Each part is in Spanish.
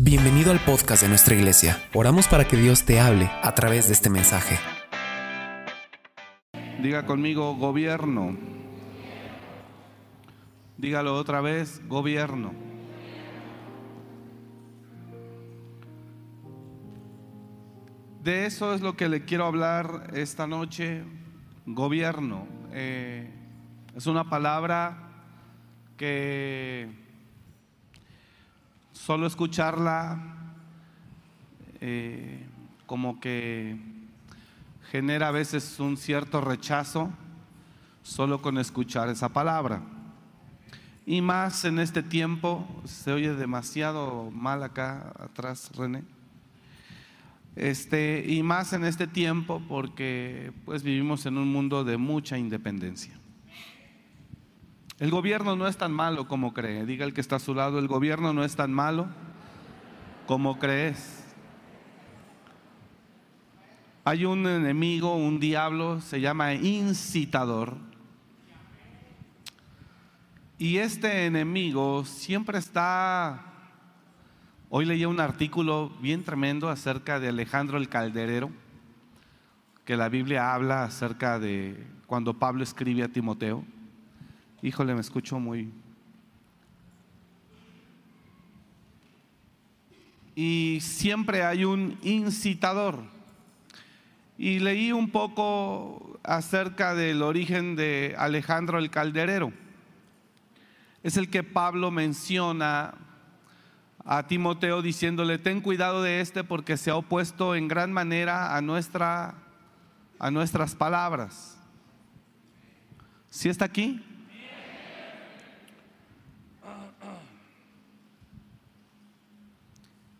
Bienvenido al podcast de nuestra iglesia. Oramos para que Dios te hable a través de este mensaje. Diga conmigo gobierno. Dígalo otra vez, gobierno. De eso es lo que le quiero hablar esta noche, gobierno. Eh, es una palabra que solo escucharla eh, como que genera a veces un cierto rechazo solo con escuchar esa palabra. Y más en este tiempo, se oye demasiado mal acá atrás, René. Este, y más en este tiempo porque pues vivimos en un mundo de mucha independencia. El gobierno no es tan malo como cree. Diga el que está a su lado, el gobierno no es tan malo como crees. Hay un enemigo, un diablo, se llama incitador. Y este enemigo siempre está Hoy leí un artículo bien tremendo acerca de Alejandro el Calderero, que la Biblia habla acerca de cuando Pablo escribe a Timoteo. Híjole, me escucho muy... Y siempre hay un incitador. Y leí un poco acerca del origen de Alejandro el Calderero. Es el que Pablo menciona a Timoteo diciéndole, ten cuidado de este porque se ha opuesto en gran manera a, nuestra, a nuestras palabras. ¿Sí está aquí?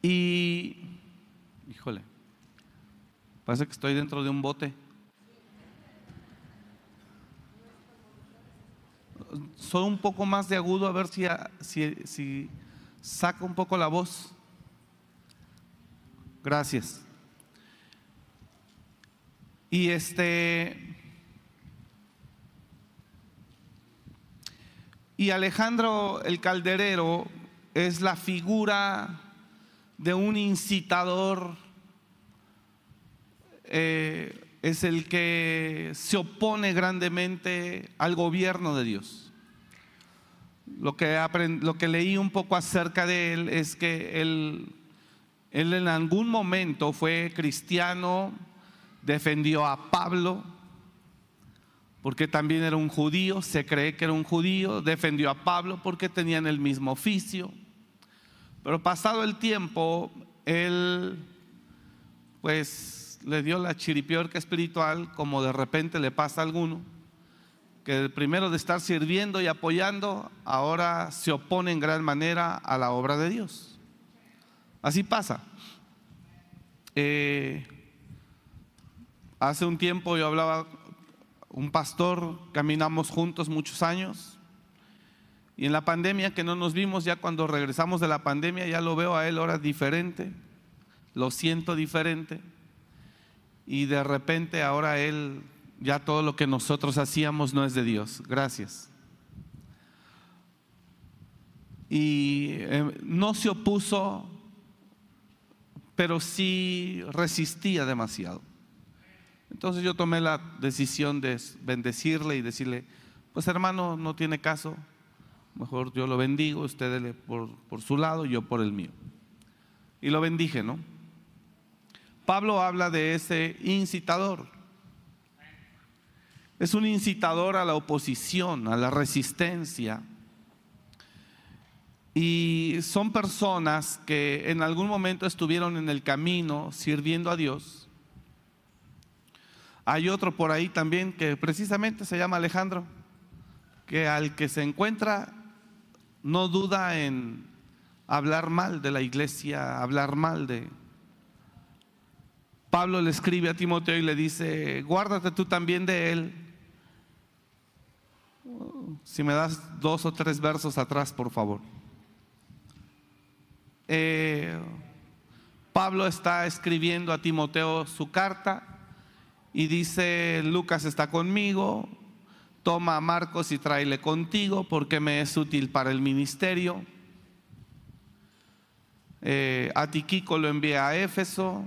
Y, híjole, parece que estoy dentro de un bote. Soy un poco más de agudo a ver si, si, si saca un poco la voz. Gracias. Y este y Alejandro el Calderero es la figura de un incitador, eh, es el que se opone grandemente al gobierno de Dios. Lo que, lo que leí un poco acerca de él es que él, él en algún momento fue cristiano, defendió a Pablo, porque también era un judío, se cree que era un judío, defendió a Pablo porque tenían el mismo oficio. Pero pasado el tiempo, él pues le dio la chiripiorca espiritual, como de repente le pasa a alguno que primero de estar sirviendo y apoyando, ahora se opone en gran manera a la obra de Dios. Así pasa. Eh, hace un tiempo yo hablaba, un pastor, caminamos juntos muchos años, y en la pandemia que no nos vimos, ya cuando regresamos de la pandemia, ya lo veo a él ahora diferente, lo siento diferente, y de repente ahora él ya todo lo que nosotros hacíamos no es de Dios. Gracias. Y eh, no se opuso, pero sí resistía demasiado. Entonces yo tomé la decisión de bendecirle y decirle, pues hermano, no tiene caso, mejor yo lo bendigo, usted por, por su lado, yo por el mío. Y lo bendije, ¿no? Pablo habla de ese incitador. Es un incitador a la oposición, a la resistencia. Y son personas que en algún momento estuvieron en el camino sirviendo a Dios. Hay otro por ahí también que precisamente se llama Alejandro, que al que se encuentra no duda en hablar mal de la iglesia, hablar mal de... Pablo le escribe a Timoteo y le dice, guárdate tú también de él, si me das dos o tres versos atrás, por favor. Eh, Pablo está escribiendo a Timoteo su carta y dice, Lucas está conmigo, toma a Marcos y tráele contigo porque me es útil para el ministerio. Eh, a Tiquico lo envié a Éfeso.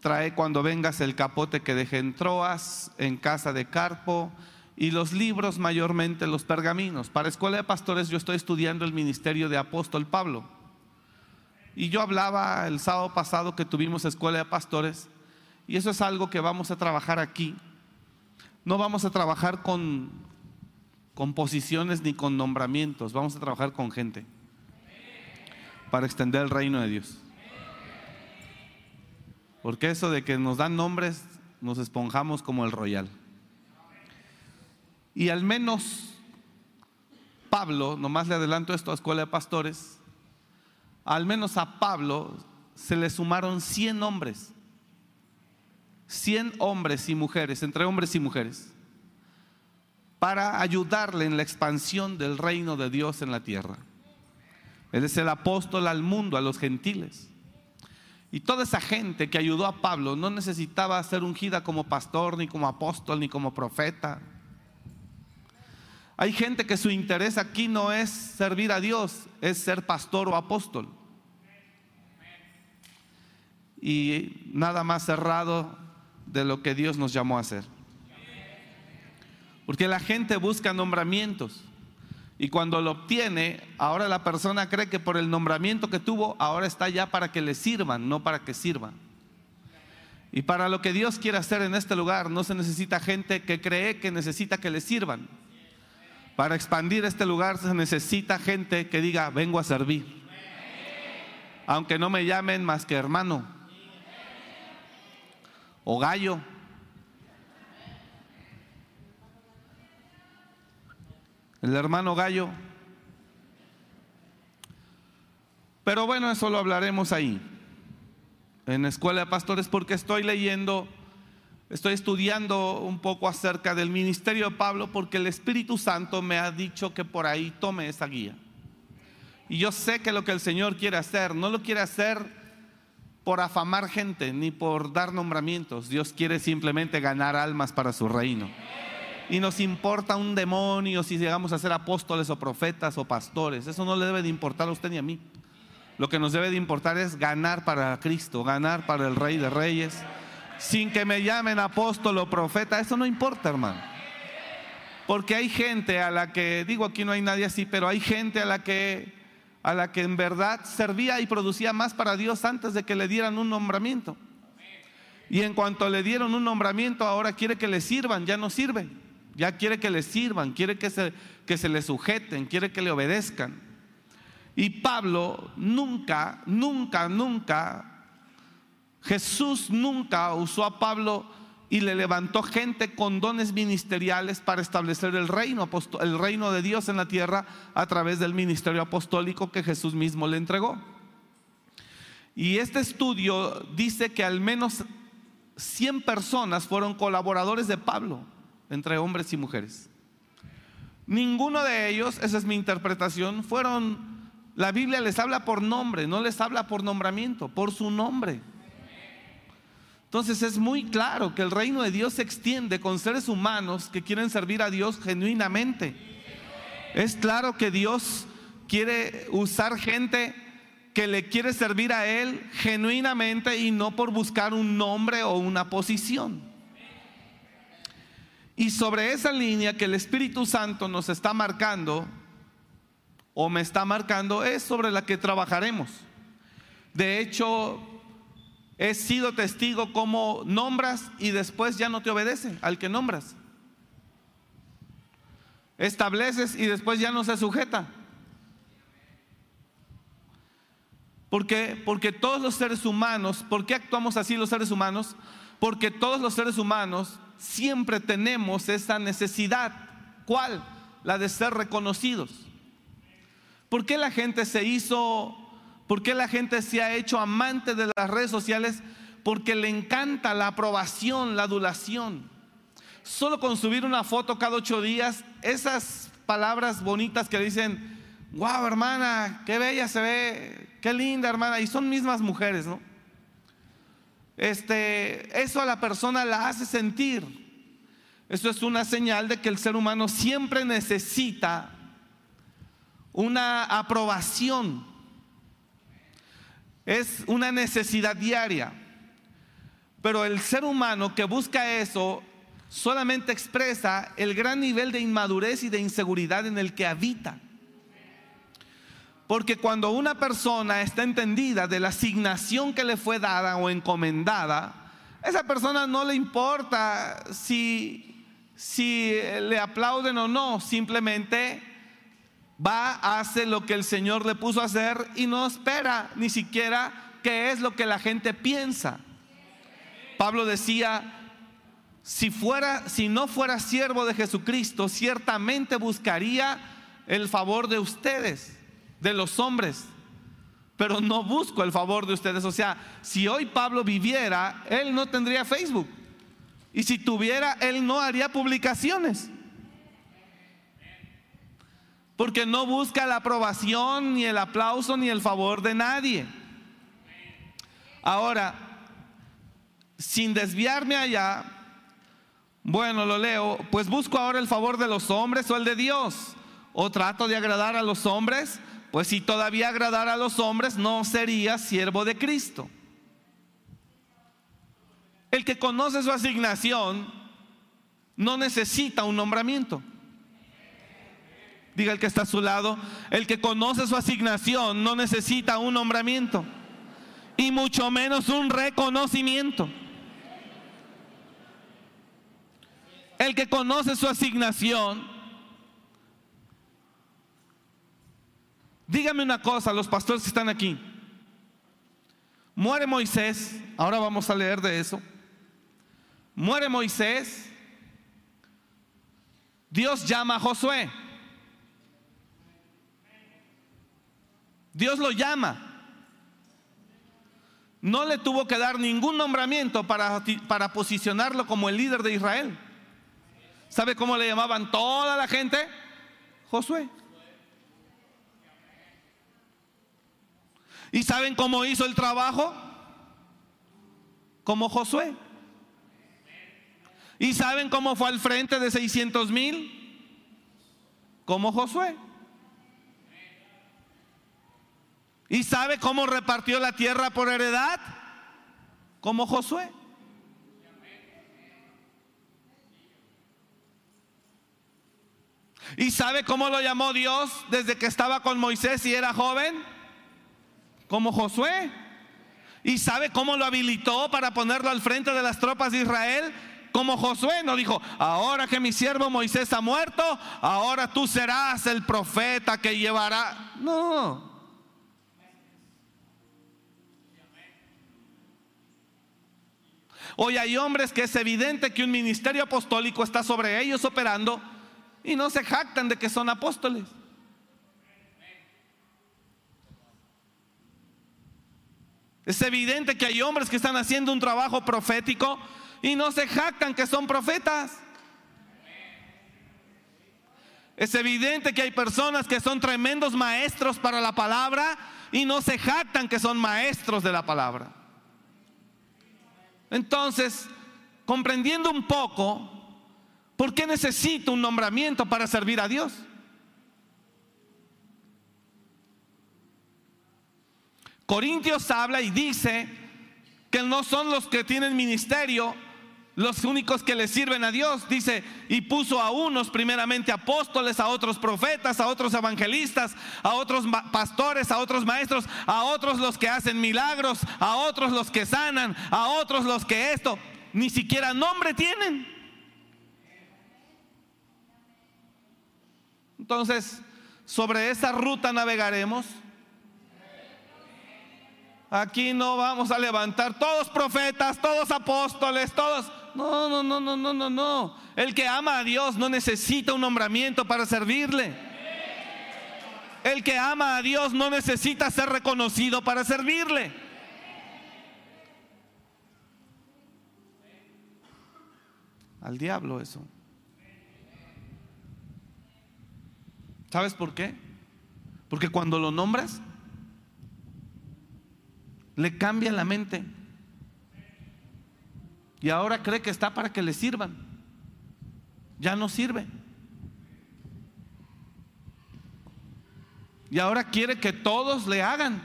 Trae cuando vengas el capote que dejé en Troas, en casa de Carpo, y los libros, mayormente los pergaminos. Para Escuela de Pastores yo estoy estudiando el ministerio de apóstol Pablo. Y yo hablaba el sábado pasado que tuvimos Escuela de Pastores, y eso es algo que vamos a trabajar aquí. No vamos a trabajar con, posiciones ni con nombramientos, vamos a trabajar con gente para extender el reino de Dios. Porque eso de que nos dan nombres, nos esponjamos como el royal. Y al menos Pablo, nomás le adelanto esto a Escuela de Pastores, al menos a Pablo se le sumaron 100 hombres, 100 hombres y mujeres, entre hombres y mujeres, para ayudarle en la expansión del reino de Dios en la tierra. Él es el apóstol al mundo, a los gentiles. Y toda esa gente que ayudó a Pablo no necesitaba ser ungida como pastor, ni como apóstol, ni como profeta. Hay gente que su interés aquí no es servir a Dios, es ser pastor o apóstol. Y nada más cerrado de lo que Dios nos llamó a hacer. Porque la gente busca nombramientos. Y cuando lo obtiene, ahora la persona cree que por el nombramiento que tuvo, ahora está ya para que le sirvan, no para que sirvan. Y para lo que Dios quiere hacer en este lugar, no se necesita gente que cree que necesita que le sirvan. Para expandir este lugar se necesita gente que diga, vengo a servir. Aunque no me llamen más que hermano o gallo. el hermano Gallo. Pero bueno, eso lo hablaremos ahí, en Escuela de Pastores, porque estoy leyendo, estoy estudiando un poco acerca del ministerio de Pablo, porque el Espíritu Santo me ha dicho que por ahí tome esa guía. Y yo sé que lo que el Señor quiere hacer, no lo quiere hacer por afamar gente, ni por dar nombramientos. Dios quiere simplemente ganar almas para su reino y nos importa un demonio si llegamos a ser apóstoles o profetas o pastores. Eso no le debe de importar a usted ni a mí. Lo que nos debe de importar es ganar para Cristo, ganar para el Rey de Reyes. Sin que me llamen apóstol o profeta, eso no importa, hermano. Porque hay gente a la que, digo aquí no hay nadie así, pero hay gente a la que a la que en verdad servía y producía más para Dios antes de que le dieran un nombramiento. Y en cuanto le dieron un nombramiento, ahora quiere que le sirvan, ya no sirve. Ya quiere que le sirvan, quiere que se, que se le sujeten, quiere que le obedezcan. Y Pablo nunca, nunca, nunca, Jesús nunca usó a Pablo y le levantó gente con dones ministeriales para establecer el reino, el reino de Dios en la tierra a través del ministerio apostólico que Jesús mismo le entregó. Y este estudio dice que al menos 100 personas fueron colaboradores de Pablo entre hombres y mujeres. Ninguno de ellos, esa es mi interpretación, fueron, la Biblia les habla por nombre, no les habla por nombramiento, por su nombre. Entonces es muy claro que el reino de Dios se extiende con seres humanos que quieren servir a Dios genuinamente. Es claro que Dios quiere usar gente que le quiere servir a Él genuinamente y no por buscar un nombre o una posición. Y sobre esa línea que el Espíritu Santo nos está marcando, o me está marcando, es sobre la que trabajaremos. De hecho, he sido testigo como nombras y después ya no te obedece al que nombras. Estableces y después ya no se sujeta. ¿Por qué? Porque todos los seres humanos, ¿por qué actuamos así los seres humanos? Porque todos los seres humanos siempre tenemos esa necesidad. ¿Cuál? La de ser reconocidos. ¿Por qué la gente se hizo, por qué la gente se ha hecho amante de las redes sociales? Porque le encanta la aprobación, la adulación. Solo con subir una foto cada ocho días, esas palabras bonitas que dicen, wow hermana, qué bella se ve, qué linda hermana, y son mismas mujeres, ¿no? este, eso a la persona la hace sentir. Eso es una señal de que el ser humano siempre necesita una aprobación. Es una necesidad diaria. Pero el ser humano que busca eso solamente expresa el gran nivel de inmadurez y de inseguridad en el que habita. Porque cuando una persona está entendida de la asignación que le fue dada o encomendada, esa persona no le importa si, si le aplauden o no, simplemente va, hace lo que el Señor le puso a hacer y no espera ni siquiera qué es lo que la gente piensa. Pablo decía, si fuera si no fuera siervo de Jesucristo, ciertamente buscaría el favor de ustedes, de los hombres. Pero no busco el favor de ustedes, o sea, si hoy Pablo viviera, él no tendría Facebook. Y si tuviera, él no haría publicaciones porque no busca la aprobación, ni el aplauso, ni el favor de nadie. Ahora, sin desviarme allá, bueno, lo leo, pues busco ahora el favor de los hombres o el de Dios, o trato de agradar a los hombres, pues si todavía agradara a los hombres, no sería siervo de Cristo. El que conoce su asignación no necesita un nombramiento. Diga el que está a su lado, el que conoce su asignación no necesita un nombramiento y mucho menos un reconocimiento. El que conoce su asignación, dígame una cosa, los pastores que están aquí. Muere Moisés, ahora vamos a leer de eso. Muere Moisés, Dios llama a Josué. Dios lo llama. No le tuvo que dar ningún nombramiento para, para posicionarlo como el líder de Israel. ¿Sabe cómo le llamaban toda la gente? Josué. ¿Y saben cómo hizo el trabajo? Como Josué. ¿Y saben cómo fue al frente de 600 mil? Como Josué. ¿Y sabe cómo repartió la tierra por heredad? Como Josué. ¿Y sabe cómo lo llamó Dios desde que estaba con Moisés y era joven? Como Josué. ¿Y sabe cómo lo habilitó para ponerlo al frente de las tropas de Israel? Como Josué no dijo, ahora que mi siervo Moisés ha muerto, ahora tú serás el profeta que llevará. No, Hoy hay hombres que es evidente que un ministerio apostólico está sobre ellos operando y no se jactan de que son apóstoles. Es evidente que hay hombres que están haciendo un trabajo profético y no se jactan que son profetas. Es evidente que hay personas que son tremendos maestros para la palabra y no se jactan que son maestros de la palabra. Entonces, comprendiendo un poco, ¿por qué necesito un nombramiento para servir a Dios? Corintios habla y dice que no son los que tienen ministerio los únicos que le sirven a Dios. Dice, y puso a unos primeramente apóstoles, a otros profetas, a otros evangelistas, a otros pastores, a otros maestros, a otros los que hacen milagros, a otros los que sanan, a otros los que esto, ni siquiera nombre tienen. Entonces, sobre esa ruta navegaremos. Aquí no vamos a levantar todos profetas, todos apóstoles, todos no, no, no, no, no, no, no. El que ama a Dios no necesita un nombramiento para servirle. El que ama a Dios no necesita ser reconocido para servirle. Al diablo eso. ¿Sabes por qué? Porque cuando lo nombras, le cambia la mente. Y ahora cree que está para que le sirvan. Ya no sirve. Y ahora quiere que todos le hagan.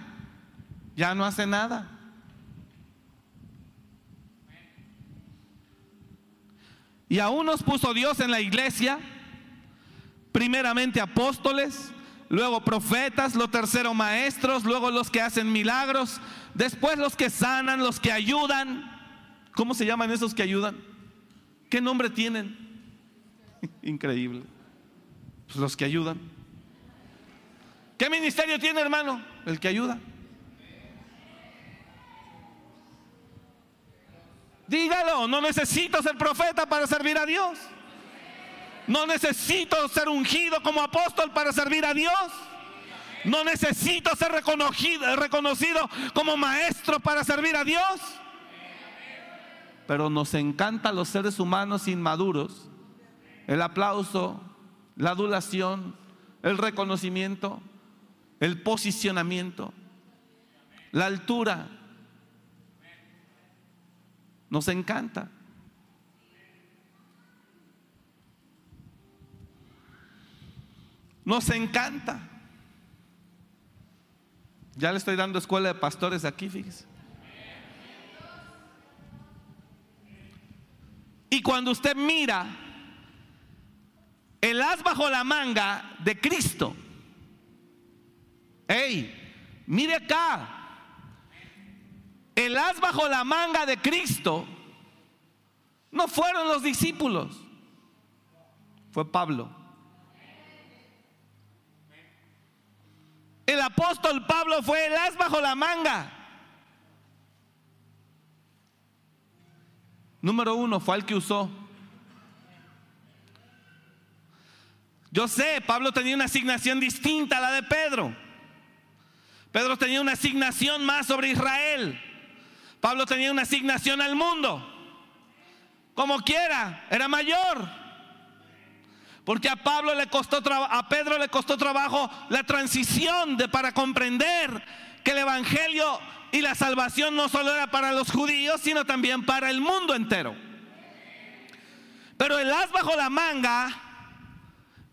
ya no hace nada. Y aún nos puso Dios en la iglesia, primeramente apóstoles, luego profetas, lo tercero maestros, luego los que hacen milagros, después los que sanan, los que ayudan. ¿Cómo se llaman esos que ayudan? ¿Qué nombre tienen? Increíble. Pues los que ayudan. ¿Qué ministerio tiene, hermano? El que ayuda. Dígalo, no necesito ser profeta para servir a Dios. No necesito ser ungido como apóstol para servir a Dios. No necesito ser reconocido, reconocido como maestro para servir a Dios. Pero nos encanta los seres humanos inmaduros el aplauso, la adulación, el reconocimiento, el posicionamiento, la altura. Nos encanta. Nos encanta. Ya le estoy dando escuela de pastores aquí, fíjese. Y cuando usted mira el as bajo la manga de Cristo, hey, mire acá, el as bajo la manga de Cristo no fueron los discípulos, fue Pablo. El apóstol Pablo fue el as bajo la manga. Número uno, fue el que usó. Yo sé, Pablo tenía una asignación distinta a la de Pedro. Pedro tenía una asignación más sobre Israel. Pablo tenía una asignación al mundo. Como quiera, era mayor. Porque a Pablo le costó a Pedro le costó trabajo la transición de para comprender que el evangelio y la salvación no solo era para los judíos, sino también para el mundo entero. Pero el as bajo la manga,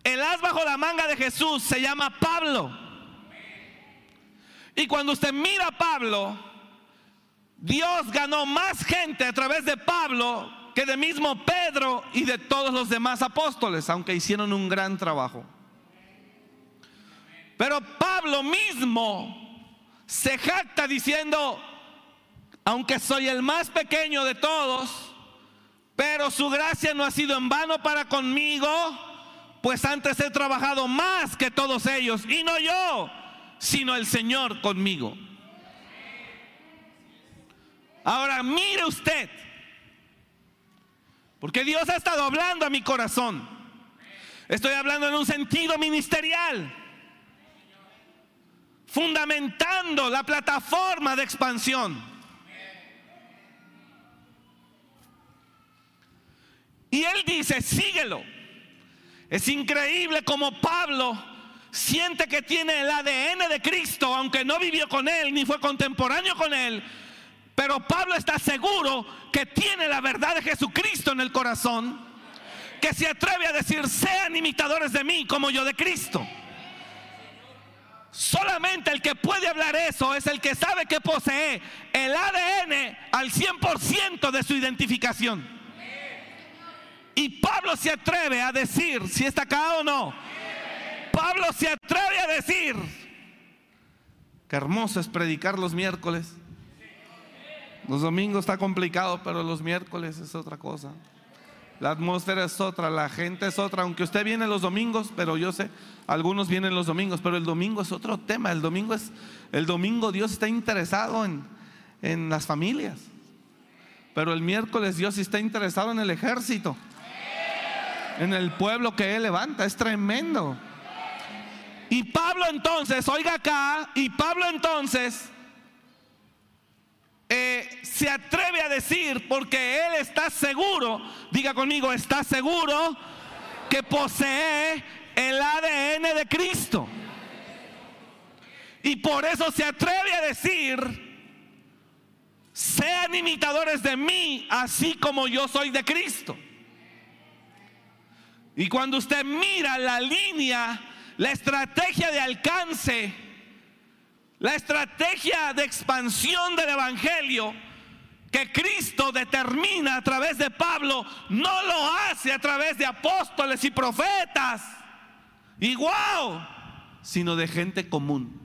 el as bajo la manga de Jesús se llama Pablo. Y cuando usted mira a Pablo, Dios ganó más gente a través de Pablo que de mismo Pedro y de todos los demás apóstoles, aunque hicieron un gran trabajo. Pero Pablo mismo se jacta diciendo, aunque soy el más pequeño de todos, pero su gracia no ha sido en vano para conmigo, pues antes he trabajado más que todos ellos, y no yo, sino el Señor conmigo. Ahora mire usted, porque Dios ha estado hablando a mi corazón. Estoy hablando en un sentido ministerial. Fundamentando la plataforma de expansión. Y él dice, síguelo. Es increíble como Pablo siente que tiene el ADN de Cristo, aunque no vivió con él ni fue contemporáneo con él, pero Pablo está seguro que tiene la verdad de Jesucristo en el corazón, que se atreve a decir, sean imitadores de mí como yo de Cristo. Solamente el que puede hablar eso es el que sabe que posee el ADN al 100% de su identificación. Y Pablo se atreve a decir, si está acá o no, Pablo se atreve a decir, qué hermoso es predicar los miércoles los domingos está complicado, pero los miércoles es otra cosa. La atmósfera es otra, la gente es otra. Aunque usted viene los domingos, pero yo sé, algunos vienen los domingos, pero el domingo es otro tema. El domingo es, el domingo Dios está interesado en, en las familias. Pero el miércoles Dios está interesado en el ejército, en el pueblo que Él levanta. Es tremendo. Y Pablo entonces, oiga acá, y Pablo entonces eh, se atreve a decir, porque él está seguro, diga conmigo, está seguro que posee el ADN de Cristo. Y por eso se atreve a decir, sean imitadores de mí, así como yo soy de Cristo. Y cuando usted mira la línea, la estrategia de alcance, La estrategia de expansión del Evangelio que Cristo determina a través de Pablo, no lo hace a través de apóstoles y profetas. Wow, sino de gente común.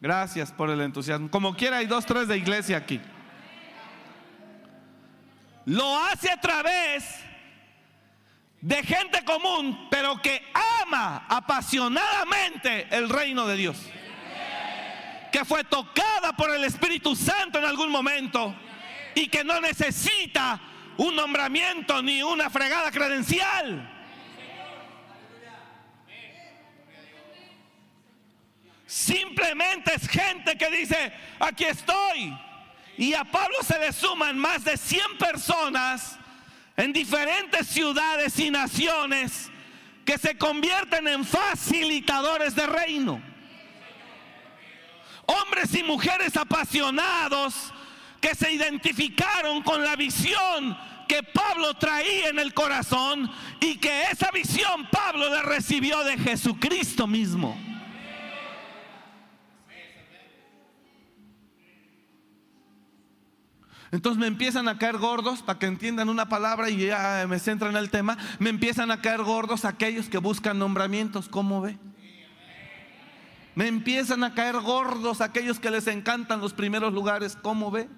Gracias por el entusiasmo. Como quiera hay dos, tres de iglesia aquí. Lo hace a través de gente común, pero que ama apasionadamente el reino de Dios. Que fue tocada por el Espíritu Santo en algún momento y que no necesita un nombramiento ni una fregada credencial. Simplemente es gente que dice, aquí estoy. Y a Pablo se le suman más de 100 personas en diferentes ciudades y naciones que se convierten en facilitadores de reino. Hombres y mujeres apasionados que se identificaron con la visión que Pablo traía en el corazón y que esa visión Pablo le recibió de Jesucristo mismo. Entonces me empiezan a caer gordos, para que entiendan una palabra y ya me centran en el tema, me empiezan a caer gordos aquellos que buscan nombramientos, ¿cómo ve? Me empiezan a caer gordos aquellos que les encantan los primeros lugares, ¿cómo ve?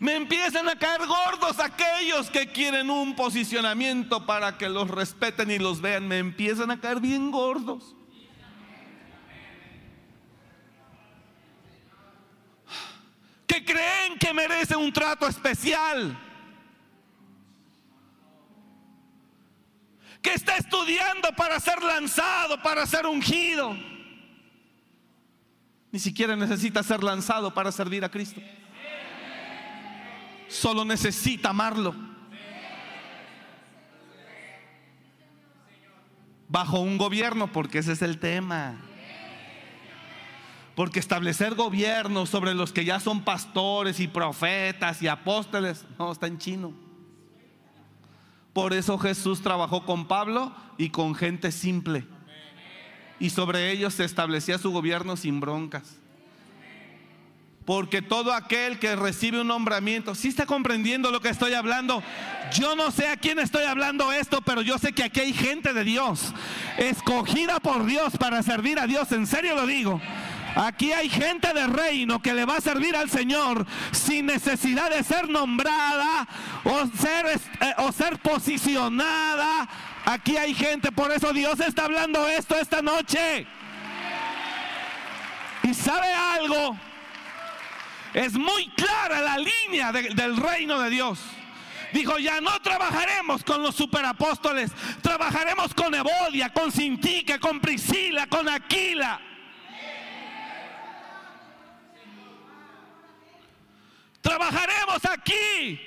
Me empiezan a caer gordos aquellos que quieren un posicionamiento para que los respeten y los vean, me empiezan a caer bien gordos. Que creen que merece un trato especial, que está estudiando para ser lanzado, para ser ungido. Ni siquiera necesita ser lanzado para servir a Cristo. Solo necesita amarlo. Bajo un gobierno, porque ese es el tema. Porque establecer gobiernos sobre los que ya son pastores y profetas y apóstoles, no, está en chino. Por eso Jesús trabajó con Pablo y con gente simple. Y sobre ellos se establecía su gobierno sin broncas. Porque todo aquel que recibe un nombramiento, si está comprendiendo lo que estoy hablando. Yo no sé a quién estoy hablando esto, pero yo sé que aquí hay gente de Dios, escogida por Dios para servir a Dios. En serio lo digo. Aquí hay gente de reino que le va a servir al Señor sin necesidad de ser nombrada o ser, eh, o ser posicionada. Aquí hay gente, por eso Dios está hablando esto esta noche. Y sabe algo, es muy clara la línea del reino de Dios. Dijo, ya no trabajaremos con los superapóstoles, trabajaremos con Evodia, con Sintique, con Priscila, con Aquila. Trabajaremos aquí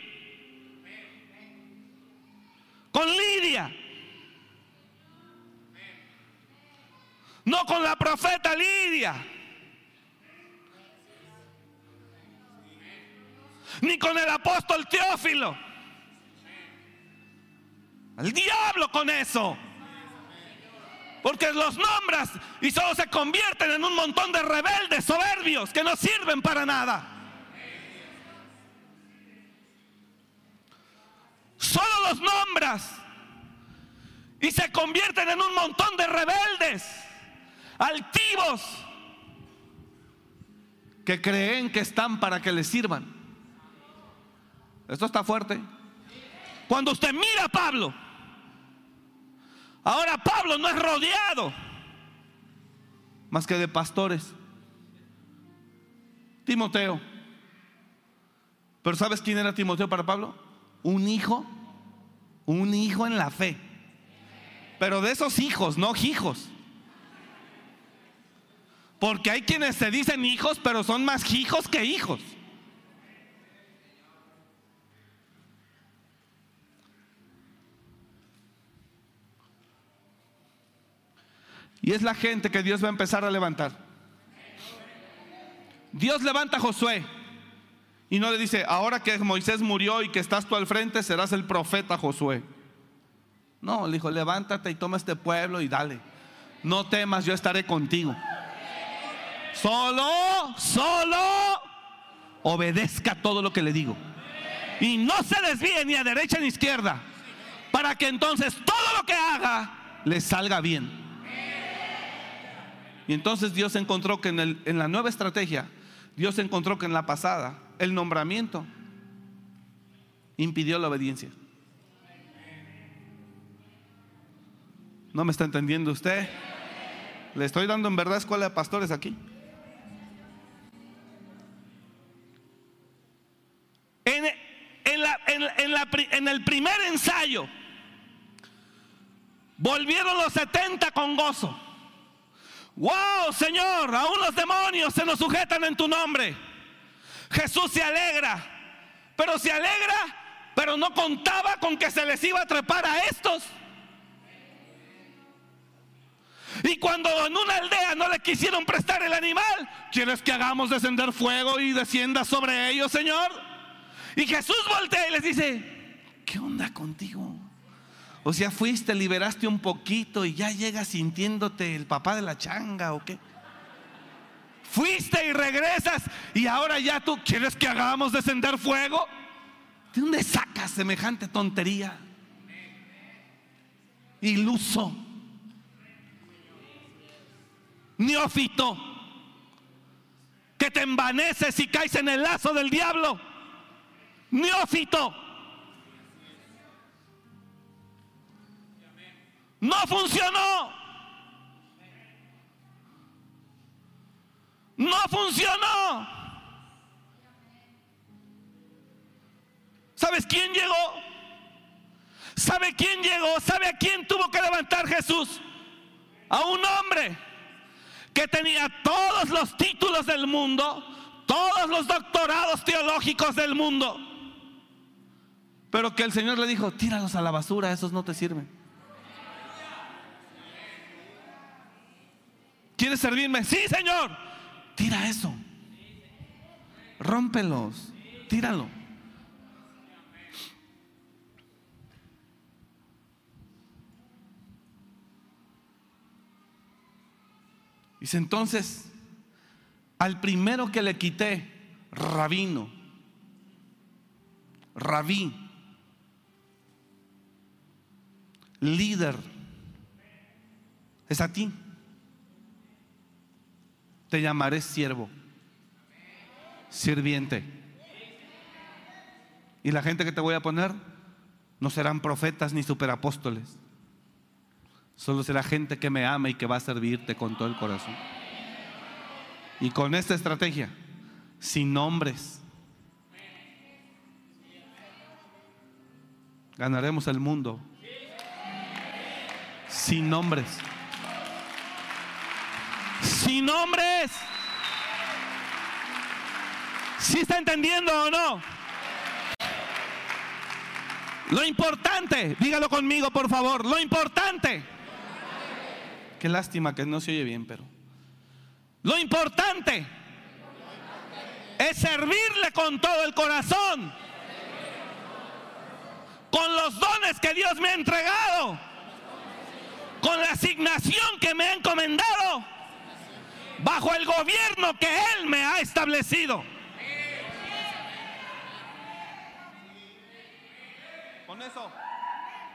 con Lidia. No con la profeta Lidia. Ni con el apóstol Teófilo. Al diablo con eso. Porque los nombras y solo se convierten en un montón de rebeldes soberbios que no sirven para nada. Solo los nombras y se convierten en un montón de rebeldes, altivos, que creen que están para que les sirvan. Esto está fuerte. Cuando usted mira a Pablo, ahora Pablo no es rodeado más que de pastores. Timoteo. Pero ¿sabes quién era Timoteo para Pablo? Un hijo un hijo en la fe. Pero de esos hijos, no hijos. Porque hay quienes se dicen hijos, pero son más hijos que hijos. Y es la gente que Dios va a empezar a levantar. Dios levanta a Josué. Y no le dice, ahora que Moisés murió y que estás tú al frente, serás el profeta Josué. No, le dijo, levántate y toma este pueblo y dale. no temas, yo estaré contigo. Solo, solo obedezca todo lo que le digo. Y no se desvíe ni a derecha ni a izquierda. Para que entonces todo lo que haga le salga bien. Y entonces Dios encontró que en, en la nueva estrategia, Dios encontró que en la pasada, el nombramiento impidió la obediencia. ¿No me está entendiendo usted? Le estoy dando en verdad escuela de pastores aquí. En, en, el primer ensayo, volvieron los 70 con gozo. Wow, Señor, aún los demonios se nos sujetan en tu nombre. Jesús se alegra, pero se alegra, pero no contaba con que se les iba a trepar a estos. Y cuando en una aldea no le quisieron prestar el animal, ¿quieres que hagamos descender fuego y descienda sobre ellos, Señor? Y Jesús voltea y les dice, ¿qué onda contigo? O sea, fuiste, liberaste un poquito y ya llegas sintiéndote el papá de la changa o qué. Fuiste y regresas y ahora ya tú quieres que hagamos descender fuego. ¿De dónde sacas semejante tontería? Iluso neófito, que te envaneces y caes en el lazo del diablo. Neófito. No funcionó. No funcionó. ¿Sabes quién llegó? ¿Sabe quién llegó? ¿Sabe a quién tuvo que levantar Jesús? A un hombre que tenía todos los títulos del mundo, todos los doctorados teológicos del mundo, pero que el Señor le dijo, tíralos a la basura, esos no te sirven. ¿Quieres servirme? Sí, Señor. Tira eso. Rómpelos. Tíralo. Dice entonces, al primero que le quité, rabino, rabí, líder, es a ti. Te llamaré siervo, sirviente. Y la gente que te voy a poner no serán profetas ni superapóstoles Solo será gente que me ama y que va a servirte con todo el corazón. Y con esta estrategia, sin nombres, ganaremos el mundo. Sin nombres. Sin nombres. ¿Sí está entendiendo o no? Lo importante, dígalo conmigo por favor, lo importante Qué lástima que no se oye bien, pero. Lo importante es servirle con todo el corazón. Con los dones que Dios me ha entregado. Con la asignación que me ha encomendado. Bajo el gobierno que Él me ha establecido. Con eso,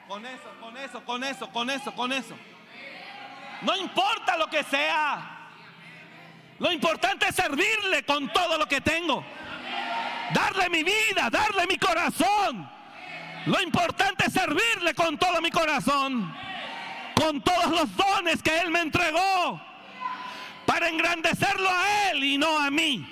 con eso, con eso, con eso, con eso, con eso. No importa lo que sea. Lo importante es servirle con todo lo que tengo. Darle mi vida, darle mi corazón. Lo importante es servirle con todo mi corazón. Con todos los dones que Él me entregó. Para engrandecerlo a Él y no a mí.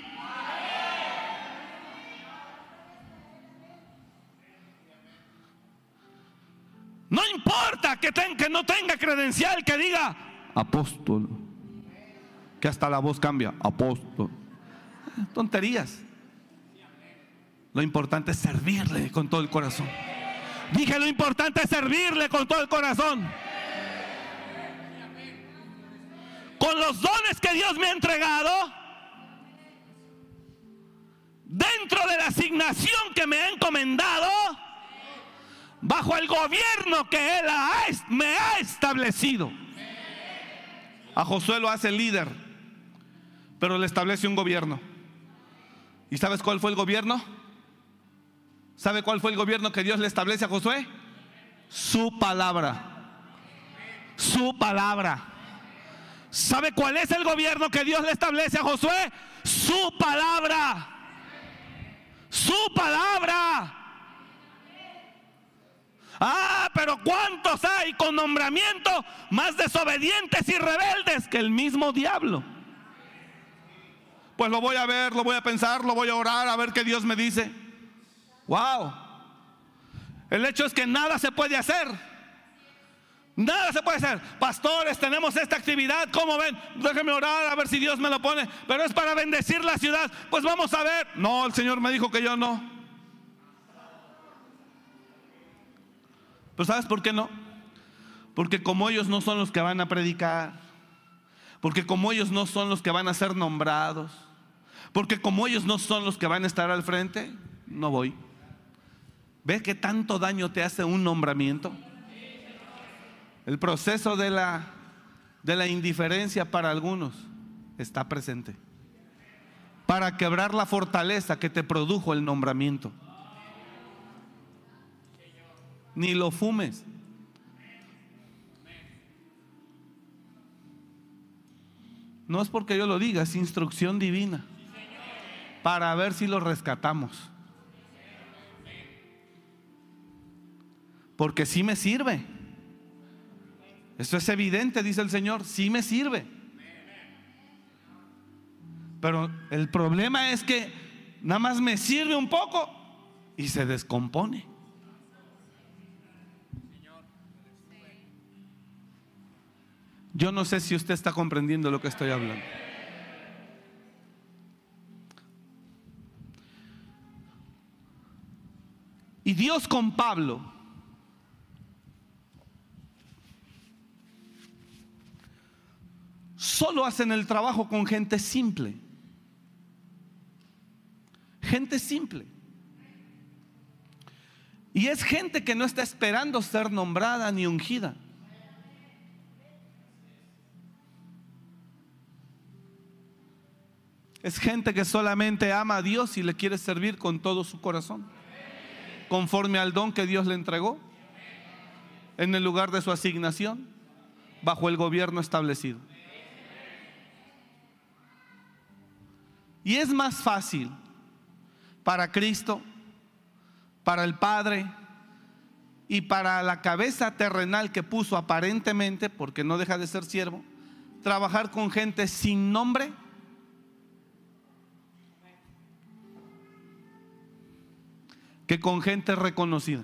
No importa que, que no tenga credencial que diga, apóstol. Que hasta la voz cambia, apóstol. Tonterías. Lo importante es servirle con todo el corazón. Dije, lo importante es servirle con todo el corazón. Con los dones que Dios me ha entregado, dentro de la asignación que me ha encomendado, bajo el gobierno que Él me ha establecido. A Josué lo hace líder, pero le establece un gobierno. ¿Y sabes cuál fue el gobierno? ¿Sabe cuál fue el gobierno que Dios le establece a Josué? Su palabra. Su palabra. ¿Sabe cuál es el gobierno que Dios le establece a Josué? Su palabra. Su palabra. Ah, pero ¿cuántos hay con nombramiento más desobedientes y rebeldes que el mismo diablo? Pues lo voy a ver, lo voy a pensar, lo voy a orar, a ver qué Dios me dice. Wow. El hecho es que nada se puede hacer. Nada se puede hacer. Pastores, tenemos esta actividad. ¿Cómo ven? Déjenme orar a ver si Dios me lo pone. Pero es para bendecir la ciudad. Pues vamos a ver. No, el Señor me dijo que yo no. Pero ¿sabes por qué no? Porque como ellos no son los que van a predicar. Porque como ellos no son los que van a ser nombrados. Porque como ellos no son los que van a estar al frente, no voy. ¿Ves qué tanto daño te hace un nombramiento? El proceso de la, de la indiferencia para algunos está presente. Para quebrar la fortaleza que te produjo el nombramiento. Ni lo fumes. No es porque yo lo diga, es instrucción divina. Para ver si lo rescatamos. Porque sí me sirve. Esto es evidente, dice el Señor, sí me sirve. Pero el problema es que nada más me sirve un poco y se descompone. Yo no sé si usted está comprendiendo lo que estoy hablando. Y Dios con Pablo solo hacen el trabajo con gente simple. Gente simple. Y es gente que no está esperando ser nombrada ni ungida. Es gente que solamente ama a Dios y le quiere servir con todo su corazón, conforme al don que Dios le entregó, en el lugar de su asignación, bajo el gobierno establecido. Y es más fácil para Cristo, para el Padre y para la cabeza terrenal que puso aparentemente, porque no deja de ser siervo, trabajar con gente sin nombre. que con gente reconocida.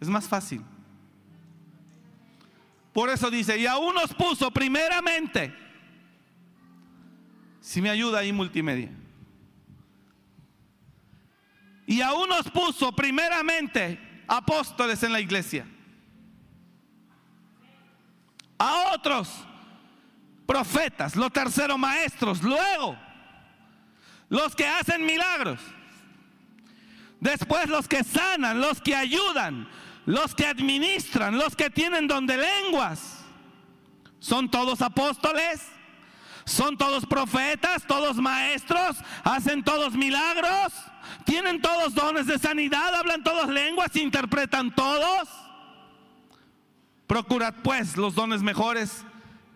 Es más fácil. Por eso dice, y aún nos puso primeramente si me ayuda ahí multimedia. Y aún nos puso primeramente apóstoles en la iglesia. A otros profetas, los terceros maestros, luego los que hacen milagros. Después los que sanan, los que ayudan, los que administran, los que tienen don de lenguas. ¿Son todos apóstoles? Son todos profetas, todos maestros, hacen todos milagros, tienen todos dones de sanidad, hablan todas lenguas, interpretan todos. Procurad pues los dones mejores,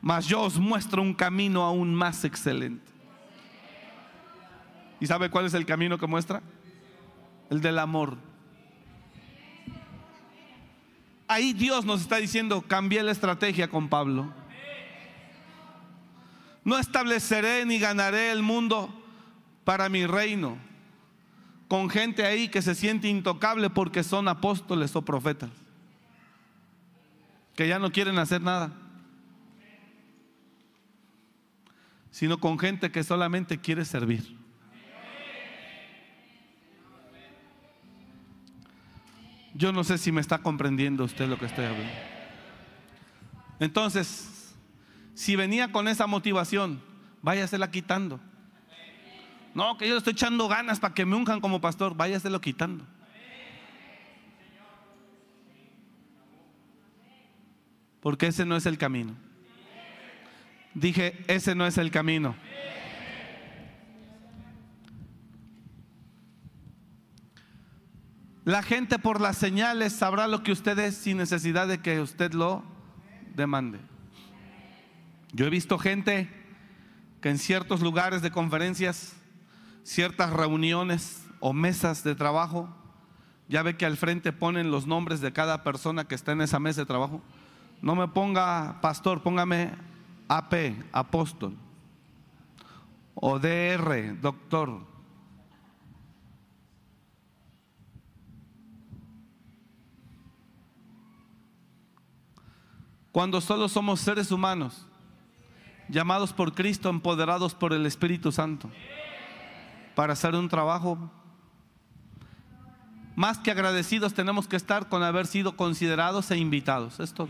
mas yo os muestro un camino aún más excelente. ¿Y sabe cuál es el camino que muestra? El del amor. Ahí Dios nos está diciendo, cambié la estrategia con Pablo. No estableceré ni ganaré el mundo para mi reino con gente ahí que se siente intocable porque son apóstoles o profetas, que ya no quieren hacer nada, sino con gente que solamente quiere servir. Yo no sé si me está comprendiendo usted lo que estoy hablando. Entonces, si venía con esa motivación, váyasela quitando. No, que yo le estoy echando ganas para que me unjan como pastor, váyaselo quitando. Porque ese no es el camino. Dije, ese no es el camino. La gente por las señales sabrá lo que usted es sin necesidad de que usted lo demande. Yo he visto gente que en ciertos lugares de conferencias, ciertas reuniones o mesas de trabajo, ya ve que al frente ponen los nombres de cada persona que está en esa mesa de trabajo. No me ponga pastor, póngame AP, apóstol, o DR, doctor. Cuando solo somos seres humanos, llamados por Cristo, empoderados por el Espíritu Santo, para hacer un trabajo. Más que agradecidos tenemos que estar con haber sido considerados e invitados. Esto.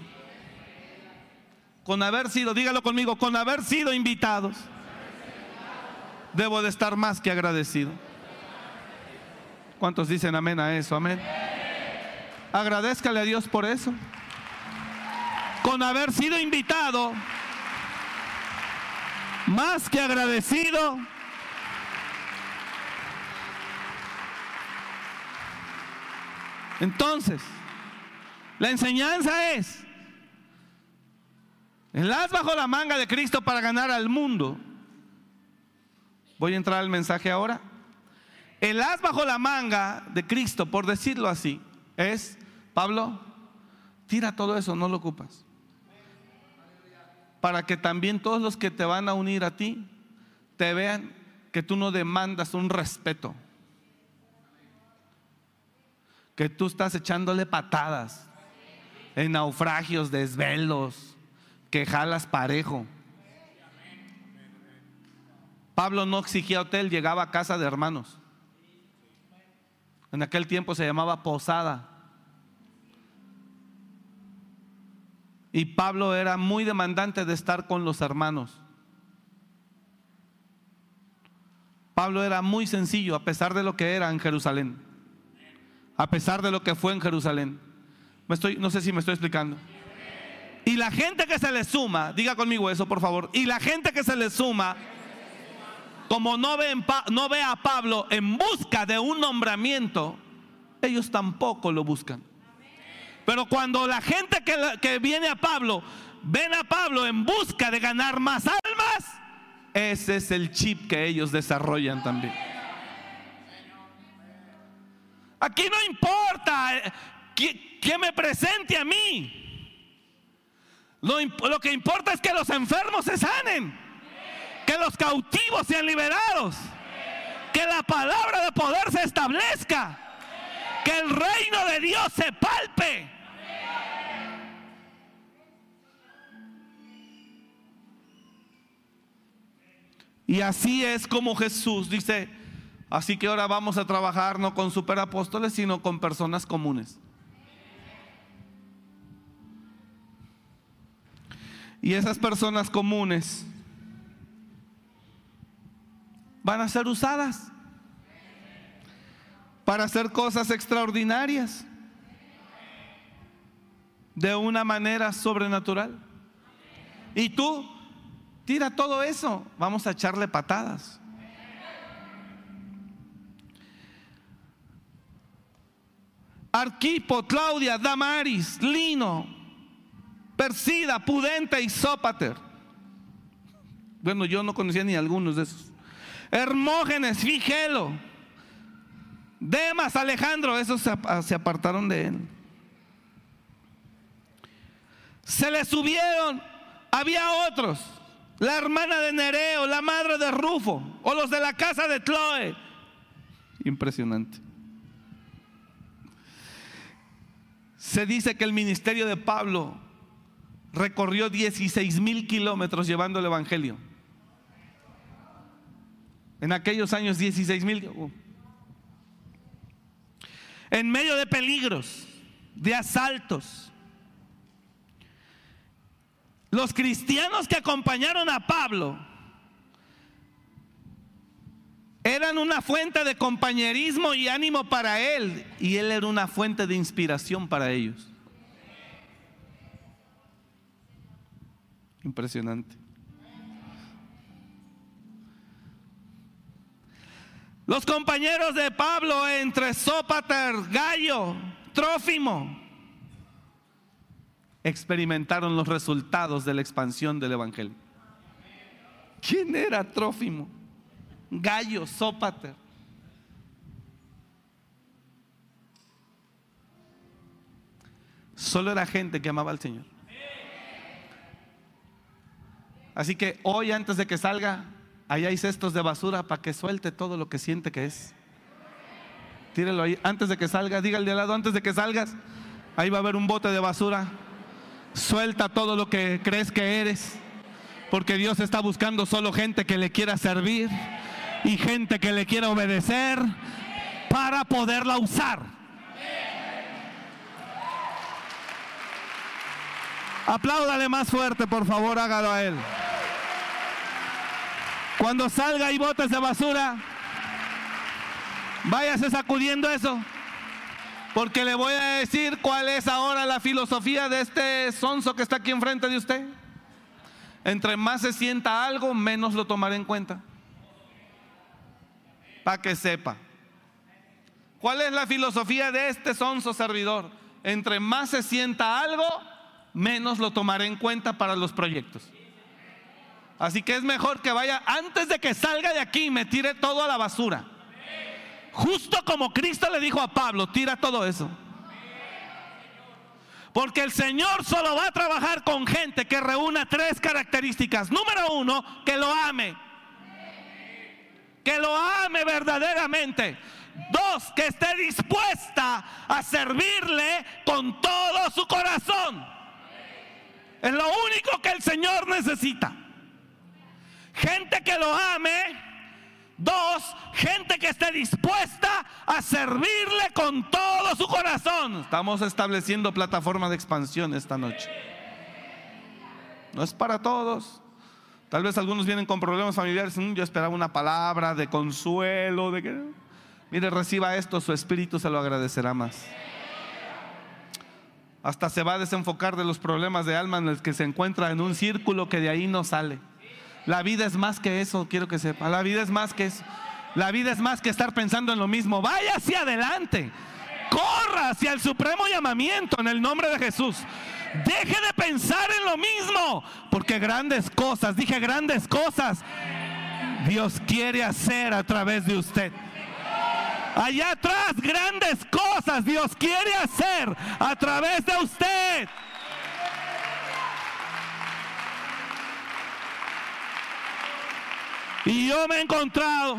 Con haber sido, dígalo conmigo, con haber sido invitados. Debo de estar más que agradecido. ¿Cuántos dicen amén a eso? Amén. Agradezcale a Dios por eso con haber sido invitado, más que agradecido. Entonces, la enseñanza es, el as bajo la manga de Cristo para ganar al mundo. Voy a entrar al mensaje ahora. El as bajo la manga de Cristo, por decirlo así, es, Pablo, tira todo eso, no lo ocupas para que también todos los que te van a unir a ti te vean que tú no demandas un respeto, que tú estás echándole patadas en naufragios, desvelos, que jalas parejo. Pablo no exigía hotel, llegaba a casa de hermanos. En aquel tiempo se llamaba posada. Y Pablo era muy demandante de estar con los hermanos. Pablo era muy sencillo a pesar de lo que era en Jerusalén. A pesar de lo que fue en Jerusalén. Me estoy, no sé si me estoy explicando. Y la gente que se le suma, diga conmigo eso por favor, y la gente que se le suma, como no no ve a Pablo en busca de un nombramiento, ellos tampoco lo buscan. Pero cuando la gente que, viene a Pablo, ven a Pablo en busca de ganar más almas, ese es el chip que ellos desarrollan también. Aquí no importa eh, que, me presente a mí. Lo, lo, que importa es que los enfermos se sanen, que los cautivos sean liberados, que la palabra de poder se establezca, que el reino de Dios se palpe. Y así es como Jesús dice, así que ahora vamos a trabajar no con superapóstoles, sino con personas comunes. Y esas personas comunes van a ser usadas para hacer cosas extraordinarias de una manera sobrenatural. Y tú Tira todo eso, vamos a echarle patadas. Arquipo, Claudia, Damaris, Lino, Persida, Pudente y Sópater. Bueno, yo no conocía ni algunos de esos. Hermógenes, Figelo, Demas, Alejandro, esos se apartaron de él. Se le subieron, había otros la hermana de Nereo, la madre de Rufo, o los de la casa de Chloe. Impresionante. Se dice que el ministerio de Pablo recorrió 16 mil kilómetros llevando el Evangelio. En aquellos años 16 mil. En medio de peligros, de asaltos, los cristianos que acompañaron a Pablo eran una fuente de compañerismo y ánimo para él y él era una fuente de inspiración para ellos. Impresionante. Los compañeros de Pablo entre Sópater, Gallo, Trófimo, experimentaron los resultados de la expansión del Evangelio. ¿Quién era Trófimo? Gallo, Sópater. Solo era gente que amaba al Señor. Así que hoy antes de que salga, ahí hay cestos de basura para que suelte todo lo que siente que es. Tírelo ahí antes de que salga, dígale de lado antes de que salgas. Ahí va a haber un bote de basura. Suelta todo lo que crees que eres. Porque Dios está buscando solo gente que le quiera servir y gente que le quiera obedecer para poderla usar. Apláudale más fuerte, por favor, hágalo a él. Cuando salga y botes de basura, váyase sacudiendo eso. Porque le voy a decir cuál es ahora la filosofía de este sonso que está aquí enfrente de usted. Entre más se sienta algo, menos lo tomaré en cuenta. Para que sepa. ¿Cuál es la filosofía de este sonso servidor? Entre más se sienta algo, menos lo tomaré en cuenta para los proyectos. Así que es mejor que vaya antes de que salga de aquí y me tire todo a la basura. Justo como Cristo le dijo a Pablo, tira todo eso. Porque el Señor solo va a trabajar con gente que reúna tres características. Número uno, que lo ame. Que lo ame verdaderamente. Dos, que esté dispuesta a servirle con todo su corazón. Es lo único que el Señor necesita. Gente que lo ame. Dos, gente que esté dispuesta a servirle con todo su corazón. Estamos estableciendo plataforma de expansión esta noche. No es para todos. Tal vez algunos vienen con problemas familiares. Mm, yo esperaba una palabra de consuelo, de mire, reciba esto, su espíritu se lo agradecerá más. Hasta se va a desenfocar de los problemas de alma en los que se encuentra en un círculo que de ahí no sale. La vida es más que eso, quiero que sepa. La vida es más que eso. La vida es más que estar pensando en lo mismo. Vaya hacia adelante. Corra hacia el supremo llamamiento en el nombre de Jesús. Deje de pensar en lo mismo. Porque grandes cosas, dije grandes cosas, Dios quiere hacer a través de usted. Allá atrás grandes cosas Dios quiere hacer a través de usted. Y yo me he encontrado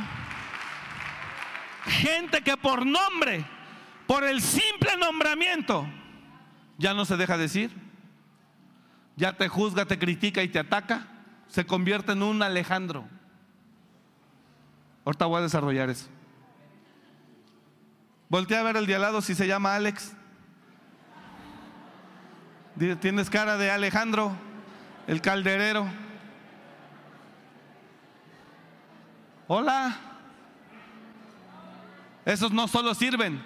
gente que por nombre, por el simple nombramiento, ya no se deja decir, ya te juzga, te critica y te ataca, se convierte en un Alejandro. Ahorita voy a desarrollar eso. Voltea a ver el de si se llama Alex. Tienes cara de Alejandro, el calderero. Hola. Esos no solo sirven,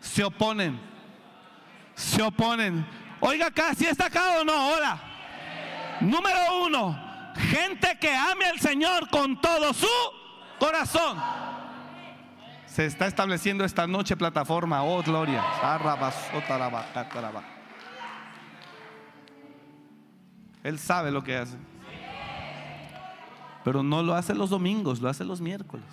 se oponen. Se oponen. Oiga acá, si está acá o no, hola. Número uno, gente que ame al Señor con todo su corazón. Se está estableciendo esta noche plataforma. Oh, gloria. Él sabe lo que hace. Pero no lo hace los domingos, lo hace los miércoles.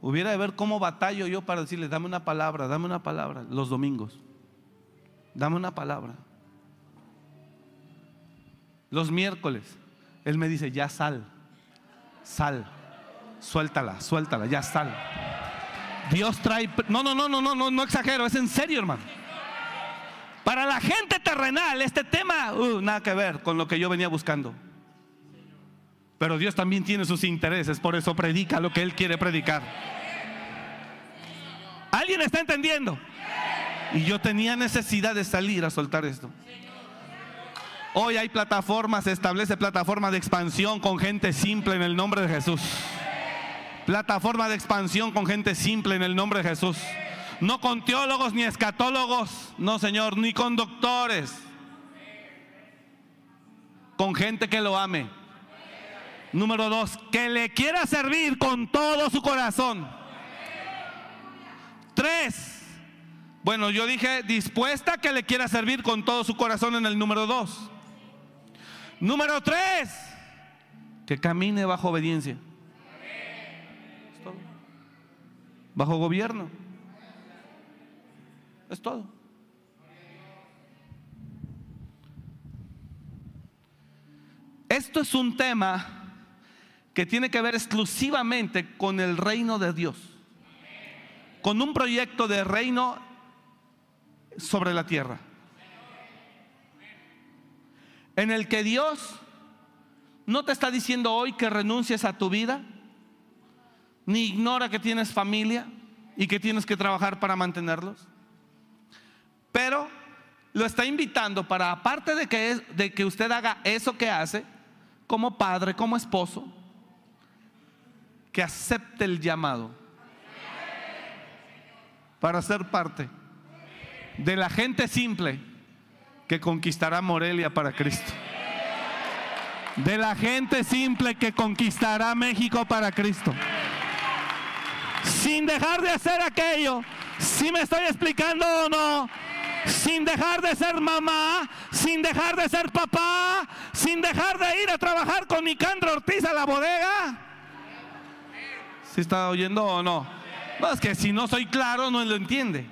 Hubiera de ver cómo batallo yo para decirle, dame una palabra, dame una palabra, los domingos. Dame una palabra. Los miércoles. Él me dice, ya sal, sal, suéltala, suéltala, ya sal. Dios trae... No, no, no, no, no, no, no exagero, es en serio, hermano. Para la gente terrenal, este tema, uh, nada que ver con lo que yo venía buscando. Pero Dios también tiene sus intereses, por eso predica lo que Él quiere predicar. ¿Alguien está entendiendo? Y yo tenía necesidad de salir a soltar esto. Hoy hay plataformas, se establece plataforma de expansión con gente simple en el nombre de Jesús. Plataforma de expansión con gente simple en el nombre de Jesús. No con teólogos ni escatólogos, no Señor, ni con doctores. Con gente que lo ame. Número dos, que le quiera servir con todo su corazón. Tres, bueno, yo dije dispuesta que le quiera servir con todo su corazón en el número dos. Número tres, que camine bajo obediencia. Bajo gobierno. Es todo. Esto es un tema que tiene que ver exclusivamente con el reino de Dios, con un proyecto de reino sobre la tierra, en el que Dios no te está diciendo hoy que renuncies a tu vida, ni ignora que tienes familia y que tienes que trabajar para mantenerlos, pero lo está invitando para, aparte de que, de que usted haga eso que hace, como padre, como esposo, que acepte el llamado para ser parte de la gente simple que conquistará Morelia para Cristo. De la gente simple que conquistará México para Cristo. Sin dejar de hacer aquello, si me estoy explicando o no, sin dejar de ser mamá, sin dejar de ser papá, sin dejar de ir a trabajar con Nicandro Ortiz a la bodega. ¿Sí está oyendo o no? No, es que si no soy claro no lo entiende.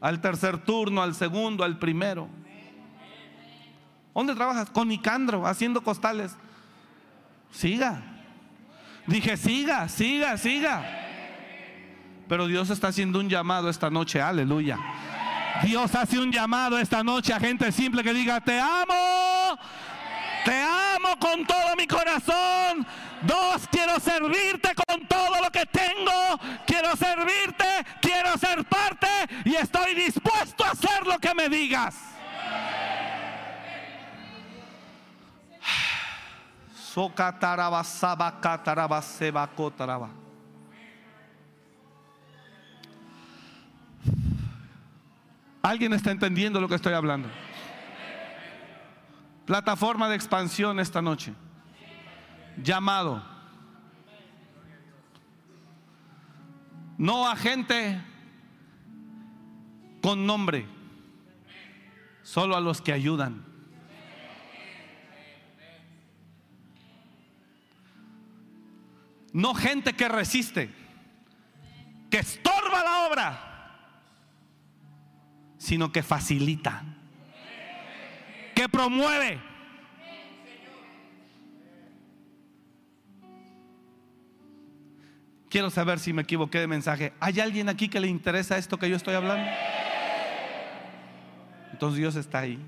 Al tercer turno, al segundo, al primero. ¿Dónde trabajas? Con Nicandro, haciendo costales. Siga. Dije, siga, siga, siga. Pero Dios está haciendo un llamado esta noche, aleluya. Dios hace un llamado esta noche a gente simple que diga, te amo, te amo con todo mi corazón. Dos, quiero servirte con todo lo que tengo. Quiero servirte, quiero ser parte y estoy dispuesto a hacer lo que me digas. Socataraba, ¿Alguien está entendiendo lo que estoy hablando? Plataforma de expansión esta noche. Llamado. No a gente con nombre, solo a los que ayudan. No gente que resiste, que estorba la obra sino que facilita, que promueve. Quiero saber si me equivoqué de mensaje. ¿Hay alguien aquí que le interesa esto que yo estoy hablando? Entonces Dios está ahí.